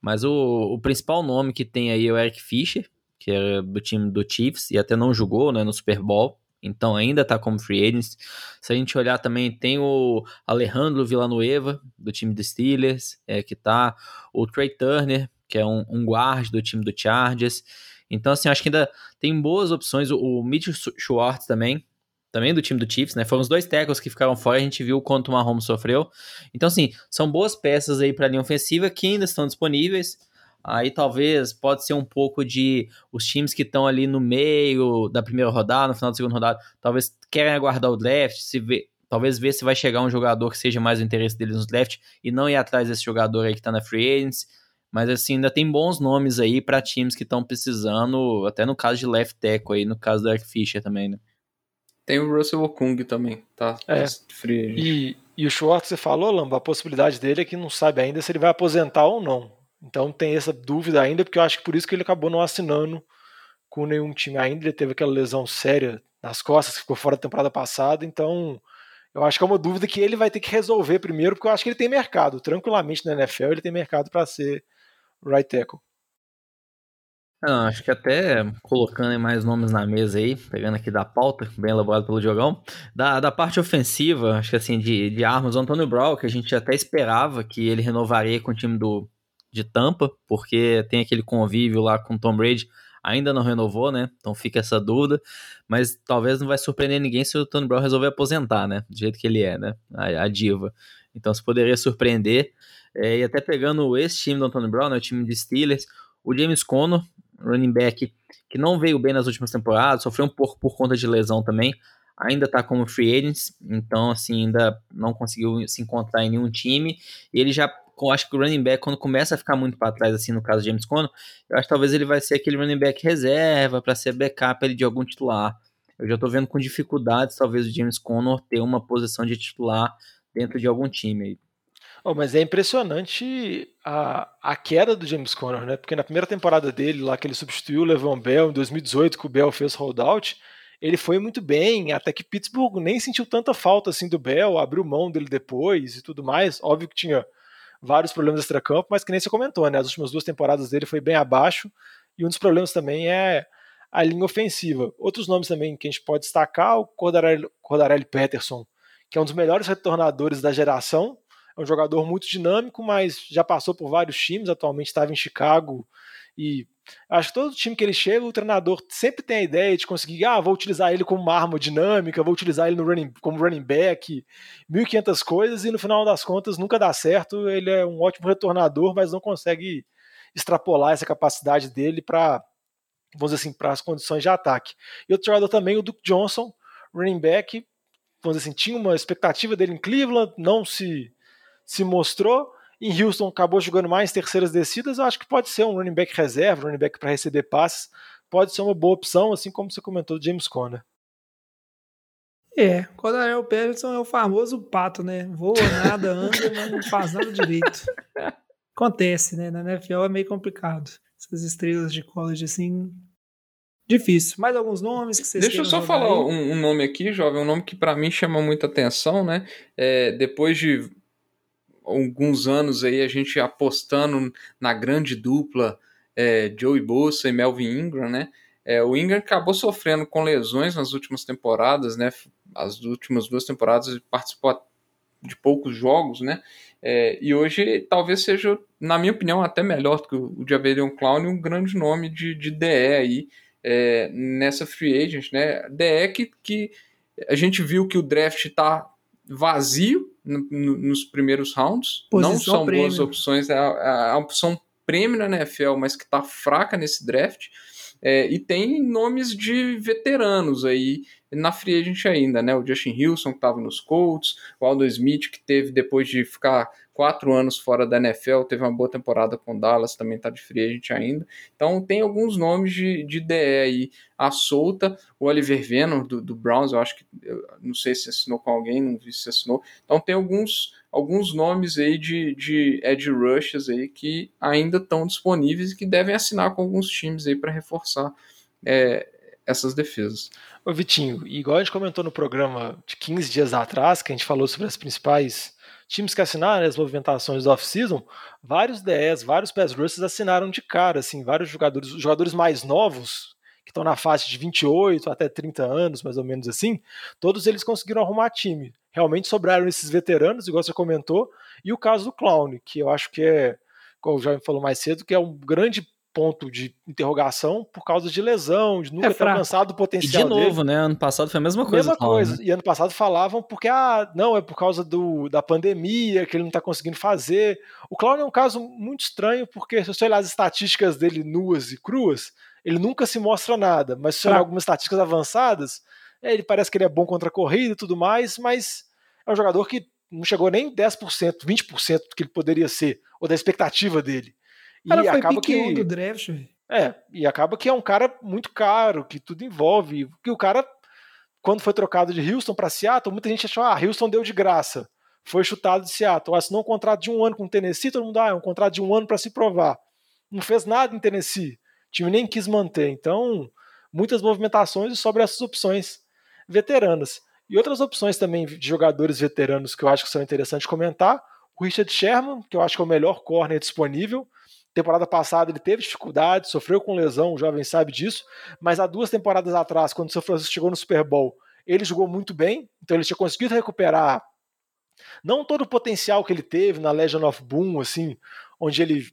Mas o, o principal nome que tem aí é o Eric Fischer, que é do time do Chiefs e até não jogou né, no Super Bowl então ainda está como free agents. Se a gente olhar também, tem o Alejandro Villanueva, do time dos Steelers, é, que tá, o Trey Turner, que é um, um guard do time do Chargers. Então, assim, acho que ainda tem boas opções. O, o Mitchell Schwartz também, também do time do Chiefs, né? Foram os dois tackles que ficaram fora, a gente viu quanto o Mahomes sofreu. Então, assim, são boas peças aí para a linha ofensiva que ainda estão disponíveis. Aí talvez pode ser um pouco de os times que estão ali no meio da primeira rodada, no final da segunda rodada, talvez querem aguardar o draft, se vê, talvez ver se vai chegar um jogador que seja mais o interesse deles no draft e não ir atrás desse jogador aí que está na free agents. Mas assim, ainda tem bons nomes aí para times que estão precisando, até no caso de left tackle aí, no caso do Eric Fischer também, né? Tem o Russell Okung também, tá? É. Free. E, e o Schwartz, você falou, Lamba, a possibilidade dele é que não sabe ainda se ele vai aposentar ou não. Então tem essa dúvida ainda, porque eu acho que por isso que ele acabou não assinando com nenhum time ainda. Ele teve aquela lesão séria nas costas, ficou fora da temporada passada. Então eu acho que é uma dúvida que ele vai ter que resolver primeiro, porque eu acho que ele tem mercado. Tranquilamente na NFL ele tem mercado para ser right tackle. Não, acho que até colocando mais nomes na mesa aí, pegando aqui da pauta, bem elaborado pelo Diogão, da, da parte ofensiva, acho que assim, de, de armas, o Antônio Brown, que a gente até esperava que ele renovaria com o time do, de Tampa, porque tem aquele convívio lá com Tom Brady, ainda não renovou, né? Então fica essa dúvida, mas talvez não vai surpreender ninguém se o Tony Brown resolver aposentar, né? Do jeito que ele é, né? A, a diva. Então se poderia surpreender. É, e até pegando esse time do Antônio Brown, né, o time de Steelers, o James Conner, running back, que não veio bem nas últimas temporadas, sofreu um pouco por conta de lesão também, ainda tá como free agents, então assim, ainda não conseguiu se encontrar em nenhum time, e ele já eu acho que o running back, quando começa a ficar muito para trás, assim, no caso de James Conner, eu acho que talvez ele vai ser aquele running back reserva para ser backup ali de algum titular. Eu já tô vendo com dificuldades, talvez, o James Conner ter uma posição de titular dentro de algum time. Oh, mas é impressionante a, a queda do James Conner, né? Porque na primeira temporada dele, lá que ele substituiu o Levan Bell, em 2018, que o Bell fez holdout, ele foi muito bem, até que Pittsburgh nem sentiu tanta falta assim do Bell, abriu mão dele depois e tudo mais. Óbvio que tinha vários problemas extra-campo, mas que nem você comentou, né? As últimas duas temporadas dele foi bem abaixo, e um dos problemas também é a linha ofensiva. Outros nomes também que a gente pode destacar, o Cordarelli, Cordarelli Peterson, que é um dos melhores retornadores da geração, é um jogador muito dinâmico, mas já passou por vários times, atualmente estava em Chicago e acho que todo time que ele chega, o treinador sempre tem a ideia de conseguir, ah, vou utilizar ele como uma arma dinâmica, vou utilizar ele no running, como running back, 1500 coisas, e no final das contas nunca dá certo. Ele é um ótimo retornador, mas não consegue extrapolar essa capacidade dele para, vamos dizer assim, para as condições de ataque. E outro jogador também, o Duke Johnson, running back, vamos dizer assim, tinha uma expectativa dele em Cleveland, não se, se mostrou, em Houston acabou jogando mais terceiras descidas, eu acho que pode ser um running back reserva, running back para receber passes, pode ser uma boa opção, assim como você comentou do James Conner. É, Cordarel Patterson é o famoso pato, né? Voa nada, anda, mas não faz nada direito. Acontece, né? Na NFL é meio complicado. Essas estrelas de college, assim, difícil. Mais alguns nomes que vocês Deixa eu só falar um, um, nome aqui, jovem, um nome que para mim chama muita atenção, né? É, depois de alguns anos aí a gente apostando na grande dupla é, Joey Bosa e Melvin Ingram, né? É, o Ingram acabou sofrendo com lesões nas últimas temporadas, né? As últimas duas temporadas ele participou de poucos jogos, né? É, e hoje talvez seja, na minha opinião, até melhor do que o Javerion Clown, um grande nome de, de DE aí, é, nessa free agent, né? DE que, que a gente viu que o draft está vazio no, no, nos primeiros rounds. Posição não são prêmio. boas opções, é a, é a opção prêmio na NFL, mas que está fraca nesse draft. É, e tem nomes de veteranos aí na free agent ainda, né? O Justin Wilson, que estava nos Colts, o Aldo Smith, que teve depois de ficar quatro anos fora da NFL, teve uma boa temporada com Dallas, também está de free agent ainda. Então tem alguns nomes de, de DE aí à solta. O Oliver Venom do, do Browns, eu acho que eu não sei se assinou com alguém, não vi se assinou. Então tem alguns alguns nomes aí de, de edge rushes aí que ainda estão disponíveis e que devem assinar com alguns times aí para reforçar é, essas defesas. Ô Vitinho, igual a gente comentou no programa de 15 dias atrás, que a gente falou sobre as principais times que assinaram as movimentações do off-season, vários DS, vários pass rushers assinaram de cara, assim, vários jogadores, jogadores mais novos, que estão na faixa de 28 até 30 anos, mais ou menos assim, todos eles conseguiram arrumar time. Realmente sobraram esses veteranos, igual você comentou, e o caso do Clown, que eu acho que é, como o Jaime falou mais cedo, que é um grande ponto de interrogação por causa de lesão, de nunca é ter alcançado o potencial e de novo, dele. né? Ano passado foi a mesma coisa. Mesma coisa. Né? E ano passado falavam porque, ah, não, é por causa do, da pandemia que ele não está conseguindo fazer. O Clown é um caso muito estranho porque se você olhar as estatísticas dele nuas e cruas, ele nunca se mostra nada. Mas se você olhar algumas estatísticas avançadas, é, ele parece que ele é bom contra a corrida e tudo mais, mas é um jogador que não chegou nem 10%, 20% do que ele poderia ser, ou da expectativa dele. E foi acaba que do draft. É, e acaba que é um cara muito caro, que tudo envolve, que o cara quando foi trocado de Houston para Seattle, muita gente achou, ah, Houston deu de graça. Foi chutado de Seattle, assinou um contrato de um ano com o Tennessee, todo mundo, ah, é um contrato de um ano para se provar. Não fez nada em Tennessee, o time nem quis manter. Então, muitas movimentações sobre essas opções veteranas. E outras opções também de jogadores veteranos que eu acho que são interessantes comentar. O Richard Sherman, que eu acho que é o melhor corner disponível. Temporada passada ele teve dificuldade, sofreu com lesão, o jovem sabe disso, mas há duas temporadas atrás, quando o São Francisco chegou no Super Bowl, ele jogou muito bem, então ele tinha conseguido recuperar não todo o potencial que ele teve na Legion of Boom, assim, onde ele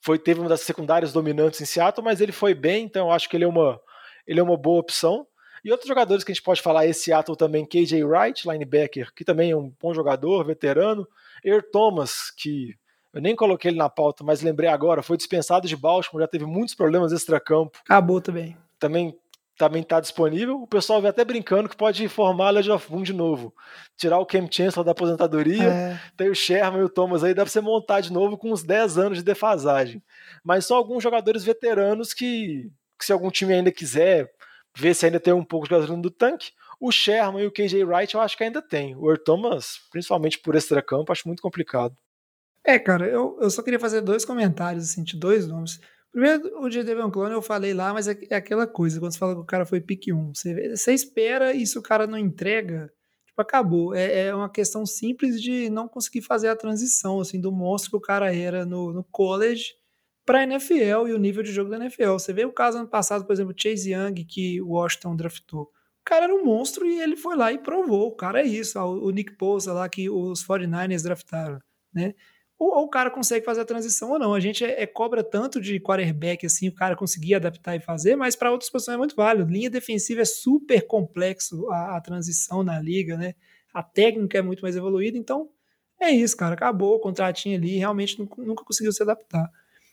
foi teve uma das secundárias dominantes em Seattle, mas ele foi bem, então eu acho que ele é uma ele é uma boa opção. E outros jogadores que a gente pode falar, esse Seattle também, KJ Wright, linebacker, que também é um bom jogador, veterano. Earl Thomas, que eu nem coloquei ele na pauta, mas lembrei agora, foi dispensado de Baltimore, já teve muitos problemas extra-campo. Acabou também. Também também está disponível. O pessoal vem até brincando que pode formar a Legend of Boom de novo. Tirar o Cam Chancellor da aposentadoria, é. tem o Sherman e o Thomas aí, dá para você montar de novo com uns 10 anos de defasagem. Mas são alguns jogadores veteranos que, que se algum time ainda quiser ver se ainda tem um pouco de gasolina do tanque, o Sherman e o KJ Wright eu acho que ainda tem. O Earl Thomas, principalmente por extra-campo, acho muito complicado. É, cara, eu, eu só queria fazer dois comentários, assim, de dois nomes. Primeiro, o Jadavion Clone eu falei lá, mas é, é, aquela coisa, quando você fala que o cara foi pick 1, você, você espera e se o cara não entrega, tipo, acabou. É, é, uma questão simples de não conseguir fazer a transição, assim, do monstro que o cara era no, no college para a NFL e o nível de jogo da NFL. Você vê o caso ano passado, por exemplo, Chase Young, que o Washington draftou. O cara era um monstro e ele foi lá e provou. O cara é isso. O Nick Bosa lá que os 49ers draftaram, né? Ou, ou, o cara consegue fazer a transição ou não. A gente é, é, cobra tanto de quarterback assim, o cara conseguir adaptar e fazer, mas para outras posições é muito válido. Linha defensiva é super complexo a, a, transição na liga, né? A técnica é muito mais evoluída, então é isso, cara. Acabou o contratinho ali, realmente nunca, nunca conseguiu se adaptar.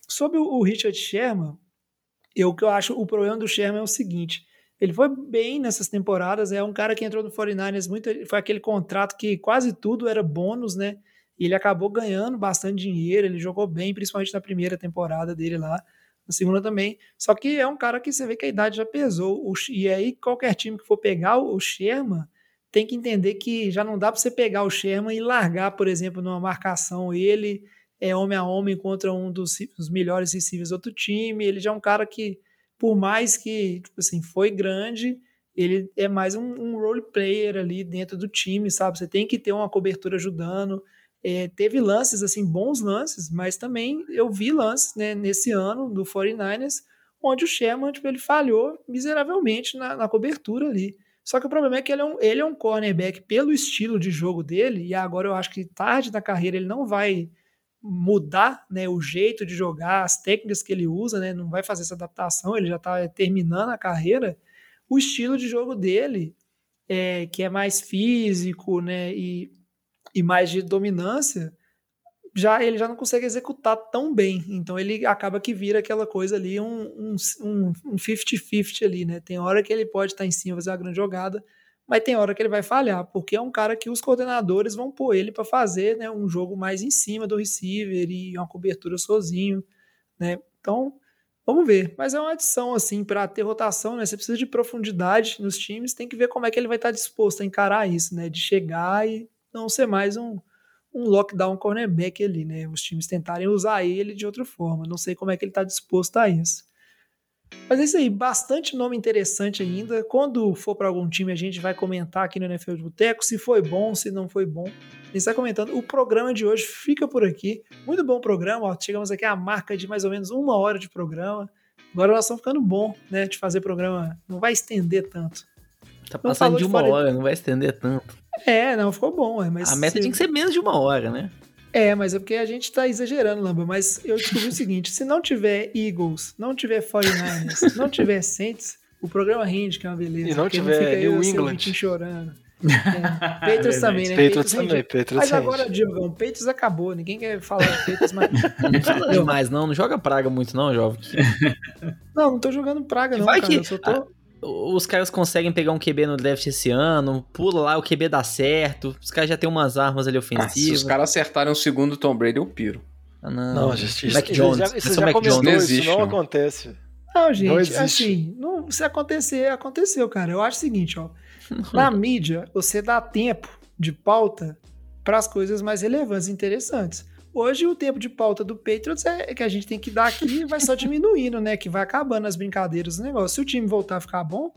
Sobre o, o Richard Sherman, eu que eu acho o problema do Sherman é o seguinte. Ele foi bem nessas temporadas, é um cara que entrou no 49ers, muito, foi aquele contrato que quase tudo era bônus, né? E ele acabou ganhando bastante dinheiro, ele jogou bem, principalmente na primeira temporada dele lá, na segunda também. Só que é um cara que você vê que a idade já pesou. E aí, qualquer time que for pegar o, o Sherman tem que entender que já não dá para você pegar o Sherman e largar, por exemplo, numa marcação ele é homem a homem contra um dos, dos melhores receivers do outro time. Ele já é um cara que, por mais que tipo assim, foi grande, ele é mais um, um role player ali dentro do time, sabe? Você tem que ter uma cobertura ajudando. É, teve lances, assim, bons lances, mas também eu vi lances né, nesse ano do 49ers, onde o Sherman tipo, ele falhou miseravelmente na, na, cobertura ali. Só que o problema é que ele é, um, ele é um cornerback pelo estilo de jogo dele, e agora eu acho que tarde na carreira ele não vai mudar né, o jeito de jogar, as técnicas que ele usa, né, não vai fazer essa adaptação, ele já está terminando a carreira, o estilo de jogo dele, é, que é mais físico né, e, e mais de dominância, já ele já não consegue executar tão bem. Então ele acaba que vira aquela coisa ali, um 50-50 um, um ali, né? Tem hora que ele pode estar em cima fazer uma grande jogada, mas tem hora que ele vai falhar, porque é um cara que os coordenadores vão pôr ele para fazer né, um jogo mais em cima do receiver e uma cobertura sozinho, né? Então, vamos ver. Mas é uma adição, assim, para ter rotação, né? Você precisa de profundidade nos times, tem que ver como é que ele vai estar disposto a encarar isso, né? De chegar e não ser mais um, um lockdown cornerback ali, né? Os times tentarem usar ele de outra forma. Não sei como é que ele está disposto a isso. Mas é isso aí, bastante nome interessante ainda. Quando for para algum time, a gente vai comentar aqui no NFL de Boteco se foi bom, se não foi bom. A gente está comentando. O programa de hoje fica por aqui. Muito bom programa. Ó. Chegamos aqui à marca de mais ou menos uma hora de programa. Agora nós estamos ficando bom, né? De fazer programa. Não vai estender tanto. Tá passando de uma de hora, não vai estender tanto. É, não, ficou bom. É, mas a meta se... tinha que ser menos de uma hora, né? É, mas é porque a gente tá exagerando, Lamba. Mas eu descobri o seguinte: se não tiver Eagles, não tiver 49ers, não tiver Saints, o programa rende, que é uma beleza. E não tiver New England. chorando. É. Patriots é também, né? Patriots também, Patriots Mas agora, Diogão, Patriots acabou. Ninguém quer falar de Patriots mais. Não fala demais, não. Não joga praga muito, não, jovem. Não, não tô jogando praga, não, Vai cara. Que... Eu só tô os caras conseguem pegar um QB no draft esse ano, pula lá, o QB dá certo, os caras já tem umas armas ali ofensivas. Ah, se os caras acertarem o segundo Tom Brady, eu piro. Ah, não, não gente, Mac Jones. Já, isso já Mac Jones. Não existe, isso não, não, acontece. Não, gente, não assim, não, se acontecer, aconteceu, cara. Eu acho o seguinte, ó. Na mídia, você dá tempo de pauta para as coisas mais relevantes e interessantes. Hoje o tempo de pauta do Patriots é que a gente tem que dar aqui vai só diminuindo, né? Que vai acabando as brincadeiras do negócio. Se o time voltar a ficar bom,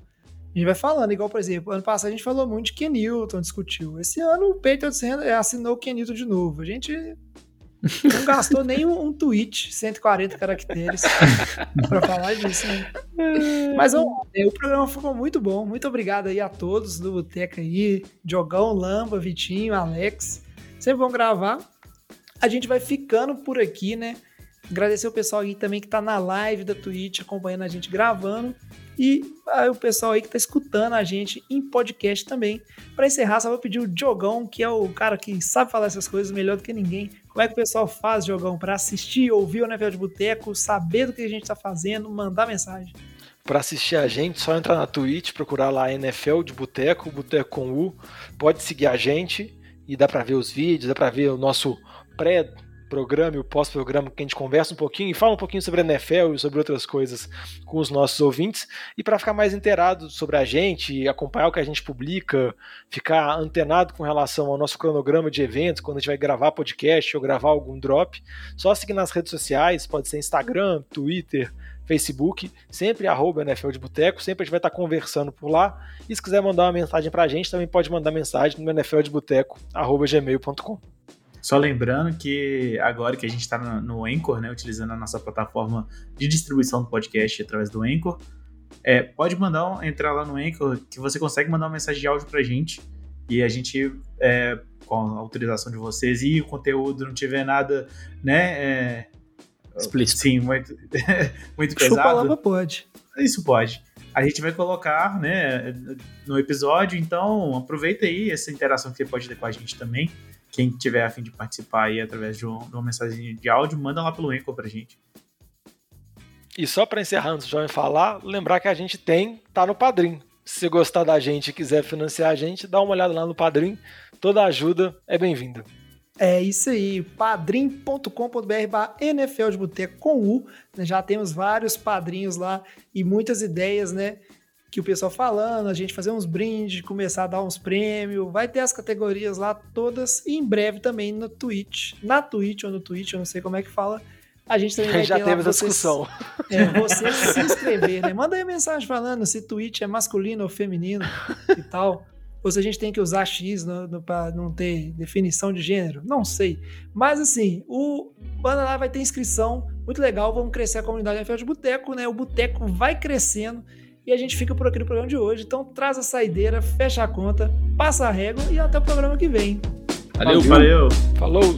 a gente vai falando. Igual, por exemplo, ano passado a gente falou muito de Ken Newton, discutiu. Esse ano o Patriots assinou o Ken Newton de novo. A gente não gastou nem um, um tweet, 140 caracteres, para falar disso, né? Mas ó, é, o programa ficou muito bom. Muito obrigado aí a todos do Boteca aí, Diogão, Lamba, Vitinho, Alex. Sempre bom gravar. A gente vai ficando por aqui, né? Agradecer o pessoal aí também que tá na live da Twitch, acompanhando a gente gravando. E o pessoal aí que tá escutando a gente em podcast também. Para encerrar, só vou pedir o Diogão, que é o cara que sabe falar essas coisas melhor do que ninguém. Como é que o pessoal faz, Diogão, para assistir, ouvir o NFL de Boteco, saber do que a gente tá fazendo, mandar mensagem? Para assistir a gente, só entrar na Twitch, procurar lá NFL de Boteco, Boteco com U. Pode seguir a gente e dá para ver os vídeos, dá para ver o nosso pré-programa e o pós-programa que a gente conversa um pouquinho e fala um pouquinho sobre a NFL e sobre outras coisas com os nossos ouvintes. E para ficar mais inteirado sobre a gente, acompanhar o que a gente publica, ficar antenado com relação ao nosso cronograma de eventos, quando a gente vai gravar podcast ou gravar algum drop, só seguir nas redes sociais, pode ser Instagram, Twitter, Facebook, sempre arroba NFL de Boteco, sempre a gente vai estar conversando por lá. E se quiser mandar uma mensagem para a gente, também pode mandar mensagem no NFL Só lembrando que agora que a gente está no Anchor, né, utilizando a nossa plataforma de distribuição do podcast através do Anchor, é, pode mandar entrar lá no Anchor que você consegue mandar uma mensagem de áudio para a gente e a gente, é, com a autorização de vocês e o conteúdo não tiver nada, né, é, explícito, sim, muito, muito pesado. Chupa lava pode. Isso pode. A gente vai colocar, né, no episódio. Então aproveita aí essa interação que você pode ter com a gente também. Quem tiver a fim de participar aí através de, um, de uma mensagem de áudio, manda lá pelo Anchor pra gente. E só para encerrar antes de João falar, lembrar que a gente tem, tá no Padrim. Se você gostar da gente e quiser financiar a gente, dá uma olhada lá no Padrim. Toda ajuda é bem-vinda. É isso aí, padrim.com.br NFL de Boteco com U. Já temos vários padrinhos lá e muitas ideias, né? Que o pessoal falando, a gente fazer uns brindes, começar a dar uns prêmios, vai ter as categorias lá todas e em breve também no Twitch, na Twitch ou no Twitch, eu não sei como é que fala, a gente também vai Já ter a discussão. É, você se inscrever, né? Manda aí mensagem falando se Twitch é masculino ou feminino e tal. Ou se a gente tem que usar X para não ter definição de gênero. Não sei. Mas assim, o Banda lá vai ter inscrição. Muito legal. Vamos crescer a comunidade NFL de Boteco, né? O Boteco vai crescendo. E a gente fica por aqui no programa de hoje. Então traz a saideira, fecha a conta, passa a régua e até o programa que vem. Valeu, valeu. Falou.